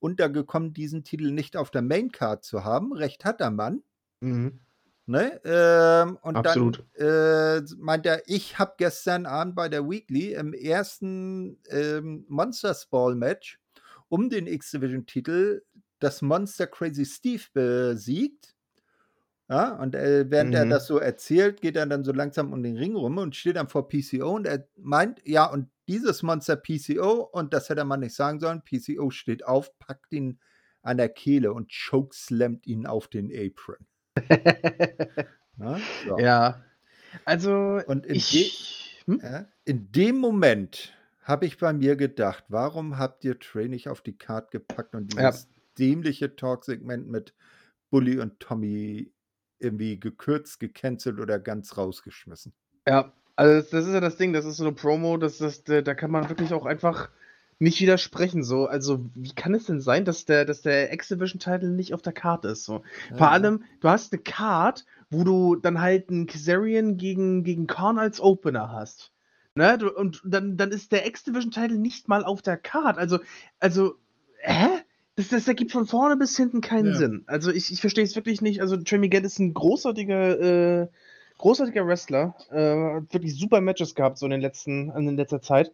untergekommen, diesen Titel nicht auf der Maincard zu haben. Recht hat der Mann. Mhm. Ne? Ähm, und Absolut. dann äh, meint er, ich habe gestern Abend bei der Weekly im ersten ähm, Monsters Ball Match um den X-Division-Titel das Monster Crazy Steve besiegt. Ja, und äh, während mhm. er das so erzählt, geht er dann so langsam um den Ring rum und steht dann vor PCO und er meint, ja, und dieses Monster PCO, und das hätte man nicht sagen sollen, PCO steht auf, packt ihn an der Kehle und chokeslammt ihn auf den Apron.
Na, so. Ja. Also,
und in, ich, de hm? ja, in dem Moment habe ich bei mir gedacht, warum habt ihr Trey nicht auf die Card gepackt und dieses ja. dämliche Talk-Segment mit Bully und Tommy irgendwie gekürzt, gecancelt oder ganz rausgeschmissen.
Ja, also das, ist ja das Ding, das ist so eine Promo, das, das, da kann man wirklich auch einfach nicht widersprechen. So, also wie kann es denn sein, dass der, dass der X-Division-Title nicht auf der Karte ist? So. Ja. Vor allem, du hast eine Card, wo du dann halt einen Kazarian gegen, gegen Korn als Opener hast. Ne? Und dann, dann ist der X-Division-Title nicht mal auf der Card. Also, also, hä? Das, das ergibt von vorne bis hinten keinen ja. Sinn. Also ich, ich verstehe es wirklich nicht. Also Trey Miguel ist ein großartiger, äh, großartiger Wrestler. Äh, hat wirklich super Matches gehabt, so in den letzten, in letzter Zeit.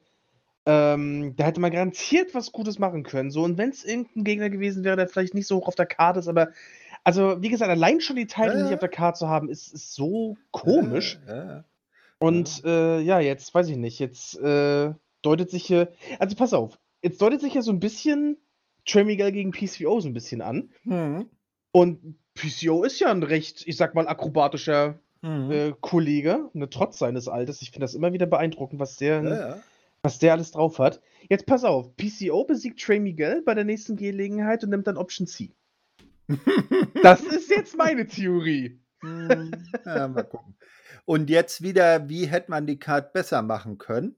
Ähm, da hätte man garantiert was Gutes machen können. So, und wenn es irgendein Gegner gewesen wäre, der vielleicht nicht so hoch auf der Karte ist, aber also, wie gesagt, allein schon die Titel ja. nicht auf der Karte zu haben, ist, ist so komisch. Ja, und äh, ja, jetzt weiß ich nicht, jetzt äh, deutet sich hier, also pass auf, jetzt deutet sich ja so ein bisschen Trey Miguel gegen PCO so ein bisschen an. Mhm. Und PCO ist ja ein recht, ich sag mal, akrobatischer mhm. äh, Kollege, ne, trotz seines Alters. Ich finde das immer wieder beeindruckend, was der, ja, ja. was der alles drauf hat. Jetzt pass auf, PCO besiegt Trey Miguel bei der nächsten Gelegenheit und nimmt dann Option C. das ist jetzt meine Theorie.
Hm, ja, mal gucken. Und jetzt wieder, wie hätte man die Card besser machen können?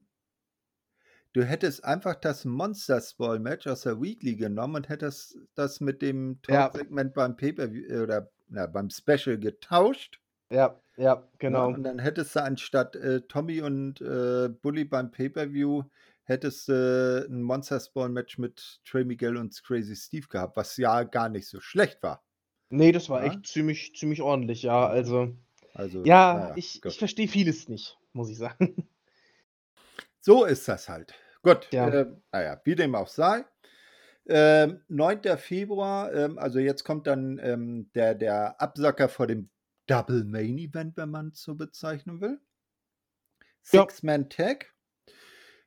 Du hättest einfach das Monster Ball Match aus der Weekly genommen und hättest das mit dem Talk-Segment ja. beim Paper äh, oder na, beim Special getauscht.
Ja, ja, genau.
Ja, und dann hättest du anstatt äh, Tommy und äh, Bully beim Pay-Per-View hättest du äh, ein Monster Spawn Match mit Trey Miguel und Crazy Steve gehabt, was ja gar nicht so schlecht war.
Nee, das war ja? echt ziemlich, ziemlich ordentlich, ja. Also, also ja, naja, ich, ich verstehe vieles nicht, muss ich sagen.
so ist das halt. Gut, ja. äh, naja, wie dem auch sei. Ähm, 9. Februar, ähm, also jetzt kommt dann ähm, der, der Absacker vor dem Double Main Event, wenn man es so bezeichnen will. Six-Man-Tag.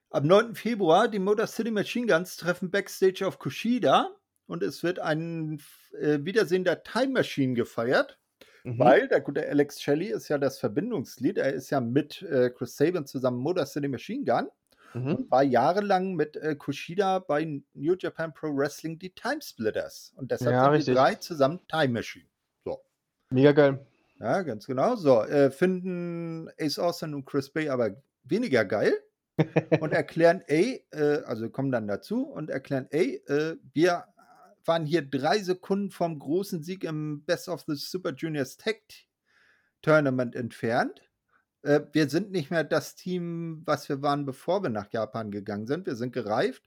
Am 9. Februar, die Motor City Machine Guns treffen Backstage auf Kushida und es wird ein äh, Wiedersehen der Time Machine gefeiert. Mhm. Weil der gute Alex Shelley ist ja das Verbindungsglied. Er ist ja mit äh, Chris Sabin zusammen Motor City Machine Gun mhm. und war jahrelang mit äh, Kushida bei New Japan Pro Wrestling die Time Splitters. Und deshalb ja, sind richtig. die drei zusammen Time Machine. So.
Mega geil.
Ja, ganz genau. So, äh, finden Ace Austin und Chris Bay aber weniger geil und erklären, ey, äh, also kommen dann dazu und erklären, ey, äh, wir waren hier drei Sekunden vom großen Sieg im Best of the Super Juniors Tag Tournament entfernt. Äh, wir sind nicht mehr das Team, was wir waren, bevor wir nach Japan gegangen sind. Wir sind gereift.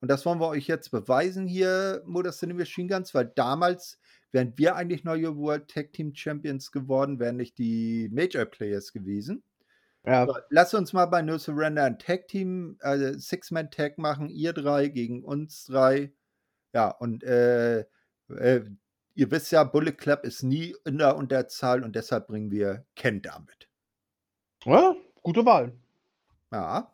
Und das wollen wir euch jetzt beweisen hier, Motor City Machine Guns, weil damals wären wir eigentlich neue World Tag Team Champions geworden, wären nicht die Major Players gewesen. Ja. Lass uns mal bei No Surrender ein Tag Team, äh, Six-Man-Tag machen, ihr drei gegen uns drei. Ja, und äh, äh, ihr wisst ja, Bullet Club ist nie in der Unterzahl und deshalb bringen wir Kenta mit.
Ja, gute Wahl.
Ja.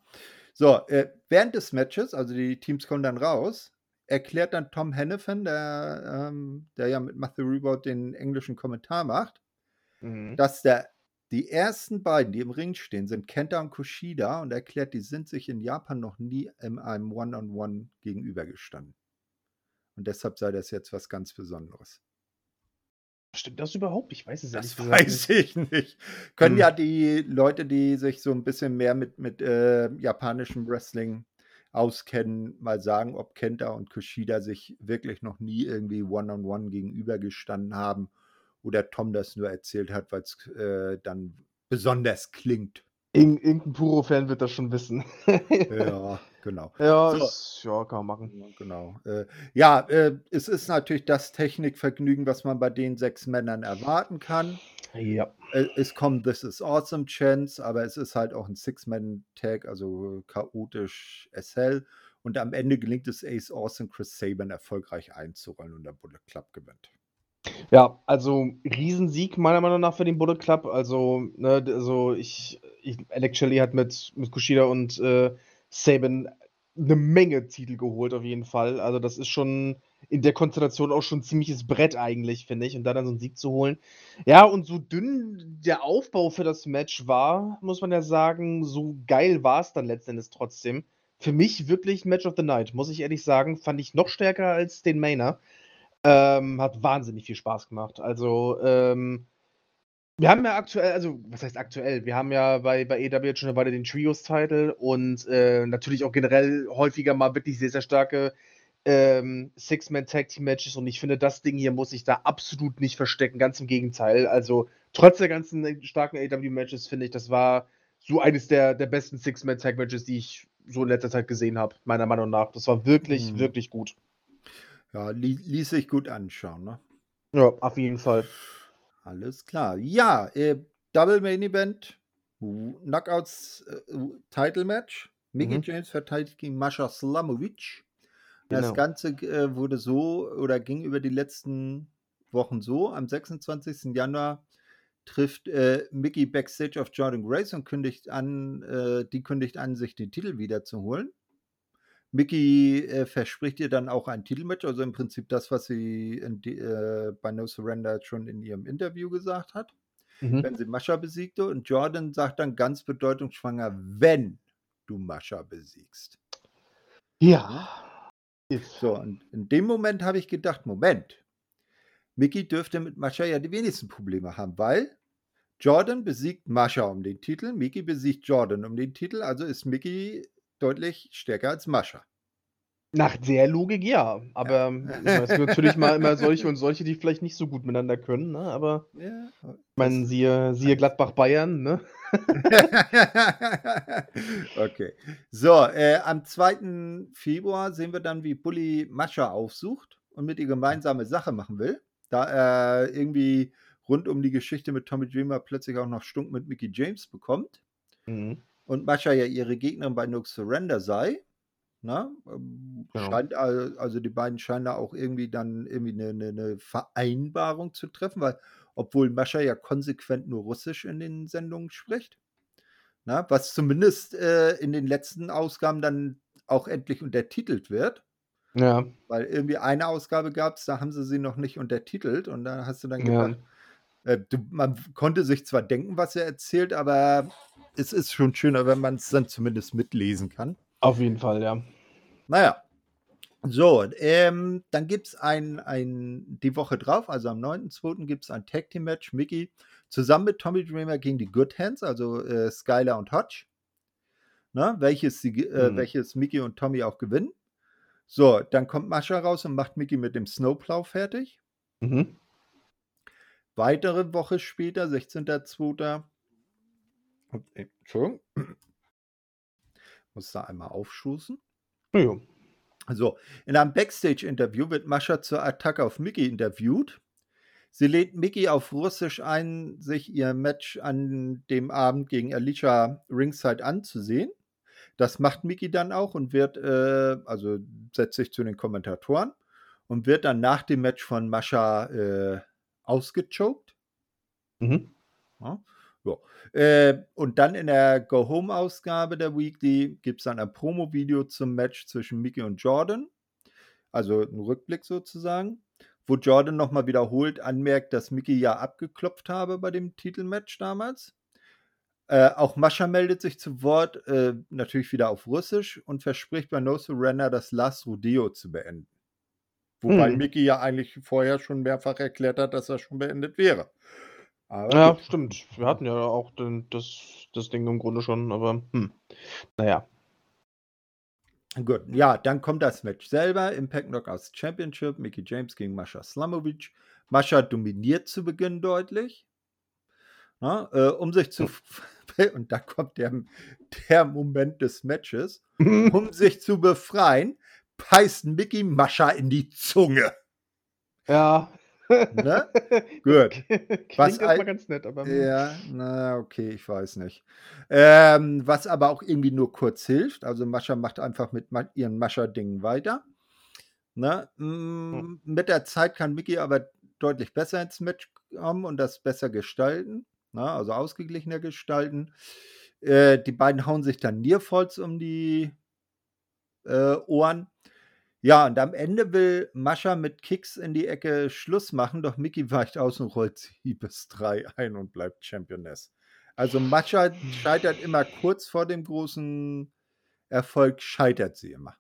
So, äh, während des Matches, also die Teams kommen dann raus, erklärt dann Tom Hennepin, der, ähm, der ja mit Matthew Reboot den englischen Kommentar macht, mhm. dass der, die ersten beiden, die im Ring stehen, sind Kenta und Kushida und erklärt, die sind sich in Japan noch nie in einem One-on-One -on -One gegenübergestanden. Und deshalb sei das jetzt was ganz Besonderes.
Stimmt das überhaupt? Ich weiß es
ja nicht. Das weiß ich nicht. Können hm. ja die Leute, die sich so ein bisschen mehr mit, mit äh, japanischem Wrestling auskennen, mal sagen, ob Kenta und Kushida sich wirklich noch nie irgendwie one-on-one -on -one gegenübergestanden haben oder Tom das nur erzählt hat, weil es äh, dann besonders klingt.
Ir irgendein Puro-Fan wird das schon wissen.
ja, genau.
Ja, so. ist, ja, kann man machen.
Genau. Äh, ja, äh, es ist natürlich das Technikvergnügen, was man bei den sechs Männern erwarten kann.
Ja.
Äh, es kommt This is Awesome Chance, aber es ist halt auch ein Six-Man-Tag, also chaotisch as hell. Und am Ende gelingt es Ace Awesome Chris Saban erfolgreich einzurollen und der Bullet Club gewinnt.
Ja, also Riesensieg meiner Meinung nach für den Bullet Club. Also, ne, also ich, ich Alex Shelley hat mit, mit Kushida und äh, Saban eine Menge Titel geholt, auf jeden Fall. Also, das ist schon in der Konstellation auch schon ein ziemliches Brett eigentlich, finde ich. Und dann, dann so einen Sieg zu holen. Ja, und so dünn der Aufbau für das Match war, muss man ja sagen, so geil war es dann letztendlich trotzdem. Für mich wirklich Match of the Night, muss ich ehrlich sagen. Fand ich noch stärker als den Mainer. Ähm, hat wahnsinnig viel Spaß gemacht. Also, ähm, wir haben ja aktuell, also, was heißt aktuell? Wir haben ja bei, bei EW jetzt schon eine Weile den Trios-Title und äh, natürlich auch generell häufiger mal wirklich sehr, sehr starke ähm, Six-Man-Tag-Team-Matches und ich finde, das Ding hier muss sich da absolut nicht verstecken. Ganz im Gegenteil. Also, trotz der ganzen starken AW-Matches finde ich, das war so eines der, der besten Six-Man-Tag-Matches, die ich so in letzter Zeit gesehen habe, meiner Meinung nach. Das war wirklich, mhm. wirklich gut.
Ja, li ließ sich gut anschauen, ne?
Ja, auf jeden Fall.
Alles klar. Ja, äh, Double Main Event, Knockouts äh, Title Match. Mickey mhm. James verteidigt gegen Mascha Slamovic. Genau. Das Ganze äh, wurde so oder ging über die letzten Wochen so. Am 26. Januar trifft äh, Mickey Backstage auf Jordan Grace und kündigt an, äh, die kündigt an, sich den Titel wiederzuholen. Mickey äh, verspricht ihr dann auch ein Titelmatch, also im Prinzip das, was sie die, äh, bei No Surrender schon in ihrem Interview gesagt hat, mhm. wenn sie Mascha besiegte. Und Jordan sagt dann ganz bedeutungsschwanger, wenn du Mascha besiegst.
Ja.
So, und in dem Moment habe ich gedacht, Moment, Mickey dürfte mit Mascha ja die wenigsten Probleme haben, weil Jordan besiegt Mascha um den Titel, Mickey besiegt Jordan um den Titel, also ist Mickey deutlich stärker als Mascha.
Nach der Logik ja, aber ja. es gibt natürlich mal immer solche und solche, die vielleicht nicht so gut miteinander können, ne? aber ja, ich meine, siehe, siehe Gladbach-Bayern, ne?
okay. So, äh, am 2. Februar sehen wir dann, wie Bully Mascha aufsucht und mit ihr gemeinsame Sache machen will. Da er irgendwie rund um die Geschichte mit Tommy Dreamer plötzlich auch noch Stunk mit Mickey James bekommt. Mhm. Und Mascha ja ihre Gegnerin bei No Surrender sei. Ne? Ähm, genau. Scheint, also die beiden scheinen da auch irgendwie dann irgendwie eine, eine, eine Vereinbarung zu treffen, weil obwohl Mascha ja konsequent nur Russisch in den Sendungen spricht. Na, ne? was zumindest äh, in den letzten Ausgaben dann auch endlich untertitelt wird.
Ja.
Weil irgendwie eine Ausgabe gab es, da haben sie sie noch nicht untertitelt und da hast du dann gedacht, ja. Äh, du, man konnte sich zwar denken, was er erzählt, aber es ist schon schöner, wenn man es dann zumindest mitlesen kann.
Auf jeden Fall, ja.
Naja. So, ähm, dann gibt es ein, ein, die Woche drauf, also am 9.2. gibt es ein Tag Team Match, Mickey, zusammen mit Tommy Dreamer gegen die Good Hands, also äh, Skylar und Hodge, ne, welches, die, äh, mhm. welches Mickey und Tommy auch gewinnen. So, dann kommt Mascha raus und macht Mickey mit dem Snowplow fertig. Mhm. Weitere Woche später, 16.02. Entschuldigung. Muss da einmal aufstoßen.
Ja.
So, in einem Backstage-Interview wird Mascha zur Attacke auf Mickey interviewt. Sie lädt Mickey auf Russisch ein, sich ihr Match an dem Abend gegen Alicia Ringside anzusehen. Das macht Mickey dann auch und wird, äh, also setzt sich zu den Kommentatoren und wird dann nach dem Match von Mascha äh, ausgechoked. Mhm. Ja. Ja. Äh, und dann in der Go-Home-Ausgabe der Weekly gibt es dann ein Promo-Video zum Match zwischen Mickey und Jordan. Also ein Rückblick sozusagen, wo Jordan nochmal wiederholt anmerkt, dass Mickey ja abgeklopft habe bei dem Titelmatch damals. Äh, auch Mascha meldet sich zu Wort, äh, natürlich wieder auf Russisch und verspricht bei No Surrender das Last Rodeo zu beenden. Wobei hm. Mickey ja eigentlich vorher schon mehrfach erklärt hat, dass er schon beendet wäre.
Aber Ja, gut. stimmt. Wir hatten ja auch den das das Ding im Grunde schon, aber, hm, na ja.
Gut, ja, dann kommt das Match selber. Impact Knockouts Championship. Mickey James gegen Mascha Slamovic. Mascha dominiert zu Beginn deutlich. Na, ne, äh, um sich zu. Und da kommt der, der Moment des Matches. um sich zu befreien, beißt Mickey Mascha in die Zunge.
Ja.
Ne? Gut.
Klingt was erstmal ganz nett, aber.
Hm. Ja, na, okay, ich weiß nicht. Ähm, was aber auch irgendwie nur kurz hilft. Also Mascha macht einfach mit ihren Mascha-Dingen weiter. Ne? Hm. Mit der Zeit kann Mickey aber deutlich besser ins Match kommen und das besser gestalten. Ne? Also ausgeglichener gestalten. Äh, die beiden hauen sich dann Nierfolz um die äh, Ohren. Ja, und am Ende will Mascha mit Kicks in die Ecke Schluss machen, doch Mickey weicht aus und rollt sie bis drei ein und bleibt Championess. Also Mascha scheitert immer kurz vor dem großen Erfolg, scheitert sie immer.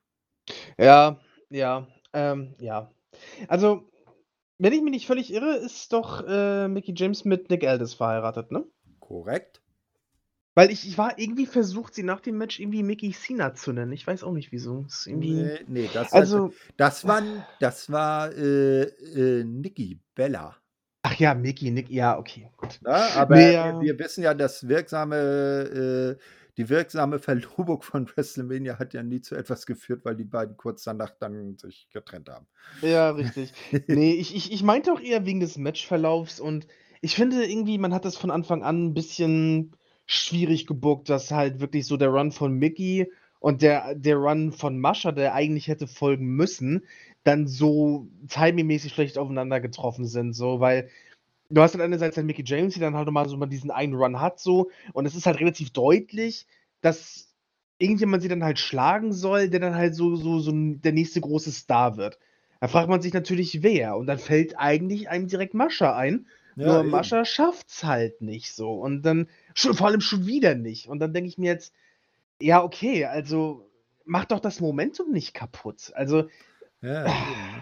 Ja, ja, ähm, ja. Also, wenn ich mich nicht völlig irre, ist doch äh, Mickey James mit Nick Aldis verheiratet, ne?
Korrekt.
Weil ich ich war irgendwie versucht, sie nach dem Match irgendwie Mickey Cena zu nennen. Ich weiß auch nicht wieso. Das
Nee, ne, das also das war das war, äh, äh, Nikki Bella.
Ach ja, Mickey, Nick ja, okay, gut.
Ne, aber Ne, ja. wir wissen ja, dass wirksame äh, die wirksame Verlobung von WrestleMania hat ja nie zu etwas geführt, weil die beiden kurz danach dann sich getrennt haben.
Ja, richtig. Ne, ich ich ich meinte auch eher wegen des Matchverlaufs und ich finde irgendwie, man hat das von Anfang an 'n bisschen schwierig gebuckt, dass halt wirklich so der Run von Mickey und der der Run von Mascha, der eigentlich hätte folgen müssen, dann so timingmäßig schlecht aufeinander getroffen sind, so, weil du hast dann einerseits halt Mickey James, die dann halt noch mal so mal diesen einen Run hat so und es ist halt relativ deutlich, dass irgendjemand sie dann halt schlagen soll, der dann halt so so so der nächste große Star wird. Da fragt man sich natürlich, wer und dann fällt eigentlich einem direkt Mascha ein, ja, nur eben. Mascha schafft's halt nicht so und dann Schon, vor allem schon wieder nicht. Und dann denke ich mir jetzt, ja, okay, also mach doch das Momentum nicht kaputt. Also, ja,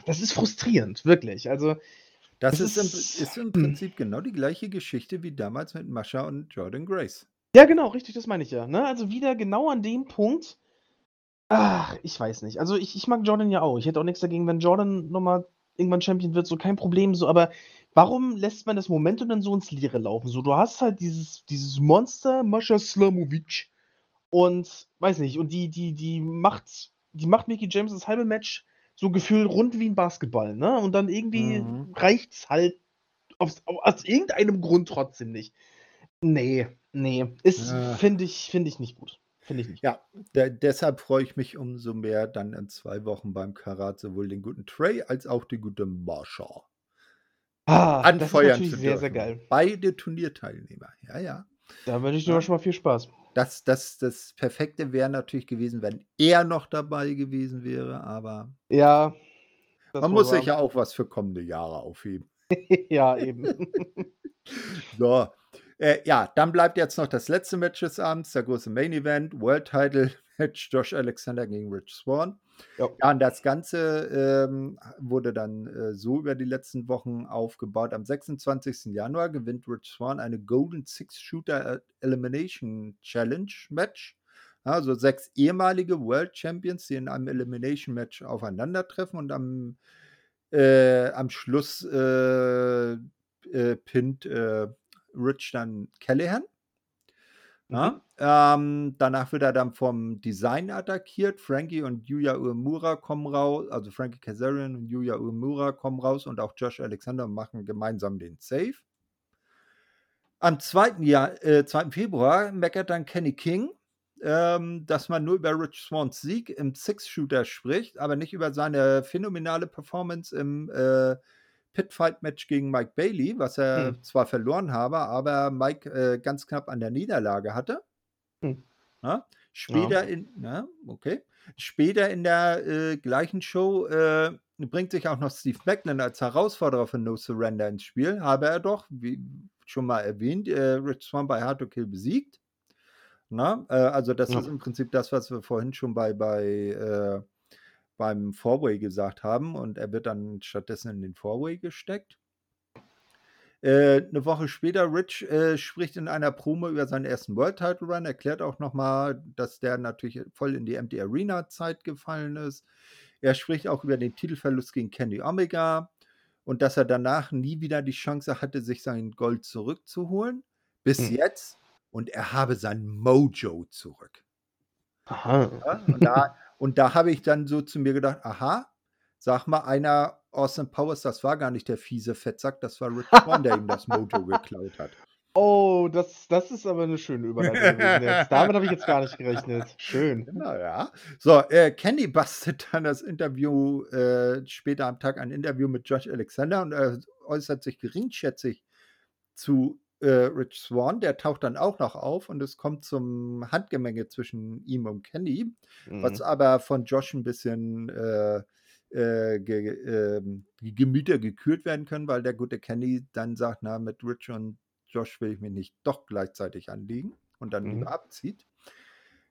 das ist frustrierend, wirklich. Also,
das, das ist, ist, im, ist, im, hm. Prinzip genau die gleiche Geschichte wie damals mit Mascha und Jordan Grace.
Ja, genau, richtig, das meine ich ja. Ne? Also wieder genau an dem Punkt. Ach, ich weiß nicht. Also ich, ich mag Jordan ja auch. Ich hätte auch nichts dagegen, wenn Jordan nochmal irgendwann Champion wird, so kein Problem, so, aber Warum lässt man das Momentum dann so ins Leere laufen? So, du hast halt dieses dieses Monster Mascha Slamovic und weiß nicht, und die die die macht die macht Mickey James das halbe Match so gefühlt rund wie ein Basketball, ne? Und dann irgendwie Mhm. reicht's halt aus aus irgendeinem Grund trotzdem nicht. Nee, nee. Ist,
Ja.
finde ich, finde ich nicht gut. Finde ich nicht.
Ja, de deshalb freue ich mich umso mehr dann in zwei Wochen beim Karat sowohl den guten Trey als auch die gute Marsha
Ah, das ist
anfeuern zu
sehr, sehr
dürfen.
geil.
Beide Turnierteilnehmer. Ja, ja.
Da wünsche ich dir
Ja.
schon mal viel Spaß.
Das das das Perfekte wäre natürlich gewesen, wenn er noch dabei gewesen wäre, aber
Ja.
Man muss sich ja auch was für kommende Jahre aufheben.
Ja, eben.
So, äh, ja, dann bleibt jetzt noch das letzte Match des Abends, der große Main Event, World Title Match, Josh Alexander gegen Rich Swann.
Ja.
Ja, und das Ganze ähm, wurde dann äh, so über die letzten Wochen aufgebaut. Am 26. Januar gewinnt Rich Swann eine Golden Six Shooter Elimination Challenge Match. Also sechs ehemalige World Champions, die in einem Elimination Match aufeinandertreffen und am, äh, am Schluss äh, äh, pinnt äh, Rich dann Callahan. Ja, ähm, danach wird er dann vom Design attackiert. Frankie und Yuya Uemura kommen raus, also Frankie Kazarian und Yuya Uemura kommen raus und auch Josh Alexander machen gemeinsam den Save. Am 2. Jahr, äh, 2. Februar meckert dann Kenny King, ähm, dass man nur über Rich Swans Sieg im Six-Shooter spricht, aber nicht über seine phänomenale Performance im äh, Pitfight-Match gegen Mike Bailey, was er
Hm.
zwar verloren habe, aber Mike äh, ganz knapp an der Niederlage hatte.
Hm.
Ja? Später in, na, okay. Später in der äh, gleichen Show äh, bringt sich auch noch Steve Macklin als Herausforderer für No Surrender ins Spiel. Habe er doch, wie schon mal erwähnt, äh, Rich Swan bei Hard to Kill besiegt. Na, äh, also das
Ja.
ist im Prinzip das, was wir vorhin schon bei, bei äh, beim Fourway gesagt haben und er wird dann stattdessen in den Fourway gesteckt. Äh, eine Woche später, Rich äh, spricht in einer Promo über seinen ersten World Title Run, erklärt auch nochmal, dass der natürlich voll in die Empty Arena Zeit gefallen ist. Er spricht auch über den Titelverlust gegen Kenny Omega und dass er danach nie wieder die Chance hatte, sich sein Gold zurückzuholen. Bis
Hm.
jetzt. Und er habe sein Mojo zurück.
Aha.
Ja, und da, und da habe ich dann so zu mir gedacht, aha, sag mal einer, Austin Powers, das war gar nicht der fiese Fettsack, das war Rich Swann, der ihm das Mojo geklaut hat.
Oh, das, das ist aber eine schöne Überleitung. Damit habe ich jetzt gar nicht gerechnet. Schön.
Genau, ja. So, äh, Kenny bastet dann das Interview, äh, später am Tag ein Interview mit Josh Alexander und er äußert sich geringschätzig zu äh, Rich Swan. Der taucht dann auch noch auf und es kommt zum Handgemenge zwischen ihm und Kenny. was
Mhm.
aber von Josh ein bisschen äh, äh, ge, die Gemüter gekühlt werden können, weil der gute Kenny dann sagt, na, mit Rich und Josh will ich mich nicht doch gleichzeitig anliegen und dann
Mhm.
lieber abzieht.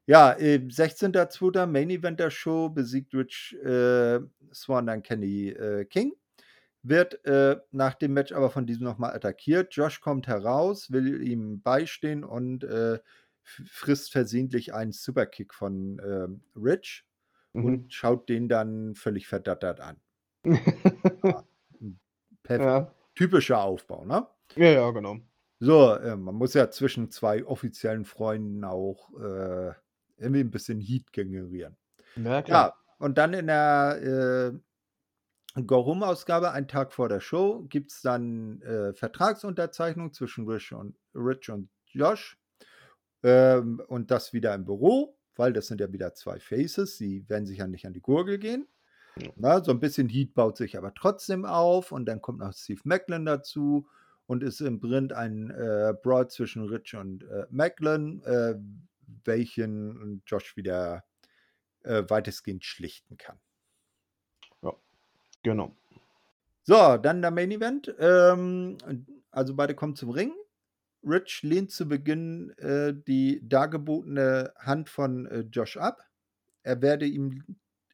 Ja, äh, 16.02. Main Event der Show besiegt Rich äh, Swan dann Kenny äh, King. Wird äh, nach dem Match aber von diesem nochmal attackiert. Josh kommt heraus, will ihm beistehen und äh, frisst versehentlich einen Superkick von ähm, Rich
Mhm.
und schaut den dann völlig verdattert an. Perf
ja.
Typischer Aufbau, ne?
ja, ja, genau.
So, äh, man muss ja zwischen zwei offiziellen Freunden auch äh, irgendwie ein bisschen Heat generieren.
Ja, klar.
Ja, und dann in der Go-Home-Ausgabe, einen Tag vor der Show, gibt es dann äh, Vertragsunterzeichnung zwischen Rich und, Rich und Josh. Ähm, und das wieder im Büro, weil das sind ja wieder zwei Faces, die werden sich ja nicht an die Gurgel gehen. Na, so ein bisschen Heat baut sich aber trotzdem auf und dann kommt noch Steve Macklin dazu und ist im Print ein äh, Brawl zwischen Rich und äh, Macklin, äh, welchen Josh wieder äh, weitestgehend schlichten kann.
Genau.
So, dann der Main Event. Ähm, also beide kommen zum Ring. Rich lehnt zu Beginn äh, die dargebotene Hand von äh, Josh ab. Er werde ihm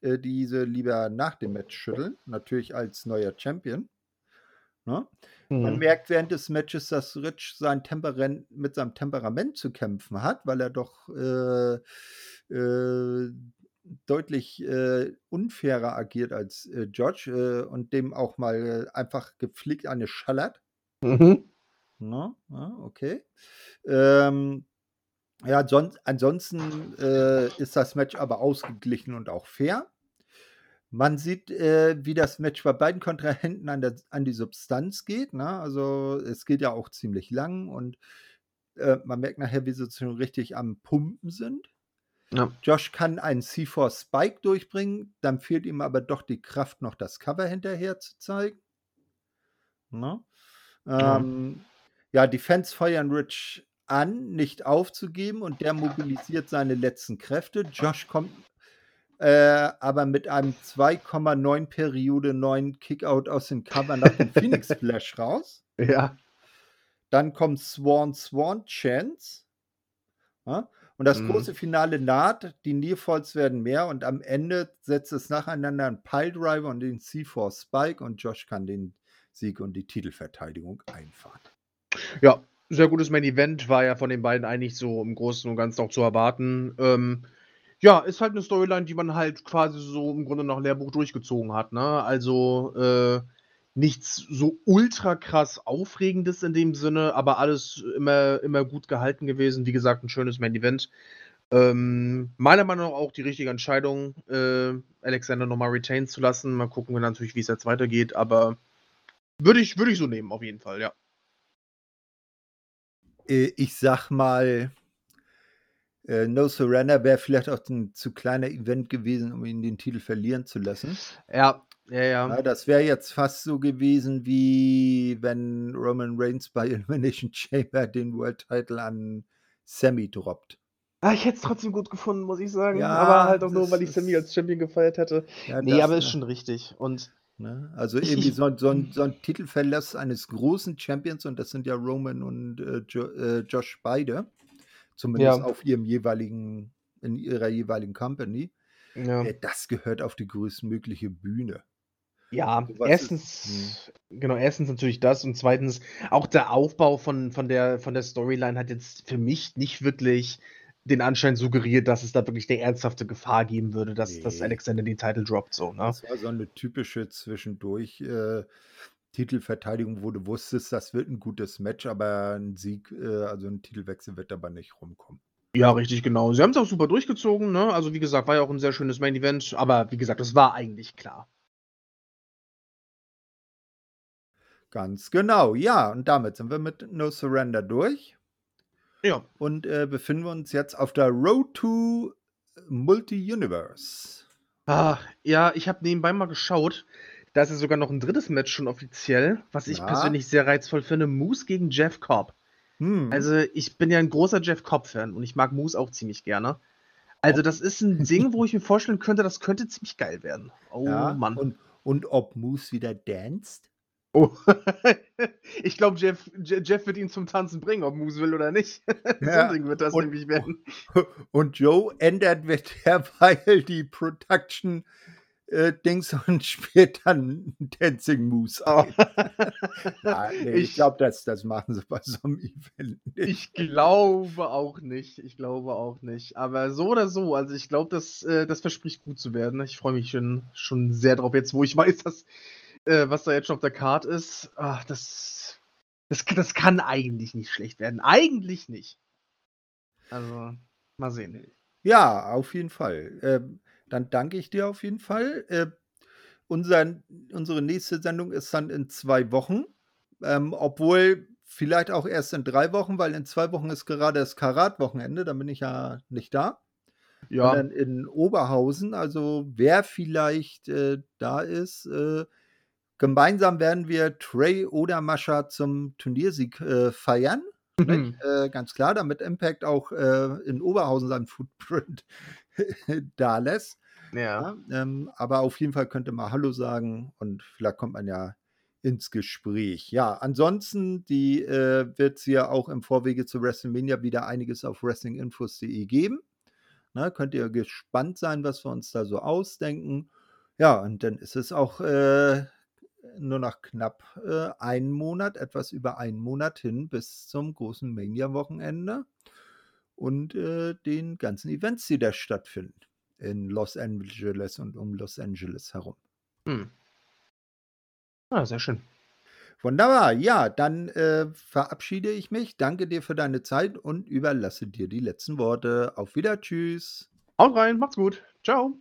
äh, diese lieber nach dem Match schütteln, natürlich als neuer Champion. Ne? Man
Mhm.
merkt während des Matches, dass Rich sein Temperament, mit seinem Temperament zu kämpfen hat, weil er doch äh, äh, deutlich äh, unfairer agiert als äh, George äh, und dem auch mal äh, einfach gepflegt eine schallert.
Mhm.
Ne? Ja, okay. Ähm, ja, sonst, ansonsten äh, ist das Match aber ausgeglichen und auch fair. Man sieht, äh, wie das Match bei beiden Kontrahenten an, der, an die Substanz geht. Ne? Also es geht ja auch ziemlich lang und man merkt nachher, wie sie schon richtig am Pumpen sind. Ja. Josh kann einen C4 Spike durchbringen, dann fehlt ihm aber doch die Kraft, noch das Cover hinterher zu zeigen. Ne? Ähm, ja. ja, die Fans feuern Rich an, nicht aufzugeben und der mobilisiert seine letzten Kräfte. Josh kommt äh, aber mit einem 2,9 Periode 9 Kickout aus dem Cover nach dem Phoenix Splash raus.
Ja.
Dann kommt Swan Swan Chance. Ja? Und das mhm. große Finale naht, die Nearfalls werden mehr und am Ende setzt es nacheinander einen Piledriver und den C4 Spike und Josh kann den Sieg und die Titelverteidigung einfahren.
Ja, sehr gutes Main Event, war ja von den beiden eigentlich so im Großen und Ganzen auch zu erwarten. Ähm, ja, ist halt eine Storyline, die man halt quasi so im Grunde nach Lehrbuch durchgezogen hat, ne? Also, äh, nichts so ultra krass Aufregendes in dem Sinne, aber alles immer, immer gut gehalten gewesen. Wie gesagt, ein schönes Main Event. Ähm, meiner Meinung nach auch die richtige Entscheidung, äh, Alexander nochmal retain zu lassen. Mal gucken wir natürlich, wie es jetzt weitergeht, aber würde ich, würde ich so nehmen, auf jeden Fall, ja.
Äh, ich sag mal, äh, No Surrender wäre vielleicht auch ein zu kleiner Event gewesen, um ihn den Titel verlieren zu lassen.
Ja, ja, ja.
ja das wäre jetzt fast so gewesen, wie wenn Roman Reigns bei Elimination Chamber den World Title an Sammy droppt.
Ah, ich hätte es trotzdem gut gefunden, muss ich sagen. Ja, aber halt auch nur, weil ich Sammy als Champion gefeiert hätte. Ja, nee, das, aber ist ne. schon richtig. Und
Ne? Also ich, irgendwie so, so, ein, so ein Titelverlass eines großen Champions, und das sind ja Roman und äh, jo, äh, Josh beide, zumindest ja. auf ihrem jeweiligen, in ihrer jeweiligen Company. Ja. Äh, das gehört auf die größtmögliche Bühne.
Ja, erstens, ist, hm. genau, erstens natürlich das und zweitens auch der Aufbau von, von, der, von der Storyline hat jetzt für mich nicht wirklich den Anschein suggeriert, dass es da wirklich eine ernsthafte Gefahr geben würde, dass, nee. dass Alexander den Titel droppt. So, ne?
Das war so eine typische zwischendurch äh, Titelverteidigung, wo du wusstest, das wird ein gutes Match, aber ein Sieg, äh, also ein Titelwechsel wird dabei nicht rumkommen.
Ja, richtig, genau. Sie haben es auch super durchgezogen, ne? Also wie gesagt, war ja auch ein sehr schönes Main Event, aber wie gesagt, das war eigentlich klar.
Ganz genau, ja. Und damit sind wir mit No Surrender durch.
Ja.
Und äh, befinden wir uns jetzt auf der Road to Multi-Universe.
Ah, ja, ich habe nebenbei mal geschaut. Da ist ja sogar noch ein drittes Match schon offiziell, was ich ja. persönlich sehr reizvoll finde. Moose gegen Jeff Cobb. Hm. Also, ich bin ja ein großer Jeff Cobb-Fan und ich mag Moose auch ziemlich gerne. Also, das ist ein Ding, wo ich mir vorstellen könnte, das könnte ziemlich geil werden. Oh ja, Mann.
Und, und ob Moose wieder danst?
Oh. ich glaube, Jeff, Jeff wird ihn zum Tanzen bringen, ob Moose will oder nicht. Ja. so wird das und, nämlich werden.
Und Joe ändert derweil die Production äh, Dings und spielt dann Dancing Moose oh. ja, nee, ich, ich glaube, das, das machen sie bei so einem Event
nicht. Ich glaube auch nicht. Ich glaube auch nicht. Aber so oder so, also ich glaube, das, äh, das verspricht gut zu werden. Ich freue mich schon, schon sehr drauf, jetzt wo ich weiß, dass äh, was da jetzt schon auf der Karte ist, ach, das, das, das kann eigentlich nicht schlecht werden. Eigentlich nicht. Also, mal sehen.
Ja, auf jeden Fall. Ähm, dann danke ich dir auf jeden Fall. Äh, unser, unsere nächste Sendung ist dann in zwei Wochen. Ähm, obwohl vielleicht auch erst in drei Wochen, weil in zwei Wochen ist gerade das Karat-Wochenende, dann bin ich ja nicht da. Ja. Und dann in Oberhausen, also wer vielleicht äh, da ist, äh, Gemeinsam werden wir Trey oder Mascha zum Turniersieg äh, feiern. Mhm. Äh, ganz klar, damit Impact auch äh, in Oberhausen seinen Footprint da lässt. Ja. ähm, aber auf jeden Fall könnte man Hallo sagen und vielleicht kommt man ja ins Gespräch. Ja, ansonsten die äh, wird es ja auch im Vorwege zu WrestleMania wieder einiges auf wrestlinginfos.de geben. Na, könnt ihr gespannt sein, was wir uns da so ausdenken. Ja, und dann ist es auch äh, nur noch knapp äh, einen Monat, etwas über einen Monat hin bis zum großen Mania-Wochenende und äh, den ganzen Events, die da stattfinden in Los Angeles und um Los Angeles herum. Hm.
Ah, sehr schön.
Wunderbar. Ja, dann äh, verabschiede ich mich. Danke dir für deine Zeit und überlasse dir die letzten Worte. Auf Wieder. Tschüss.
Haut rein. Macht's gut. Ciao.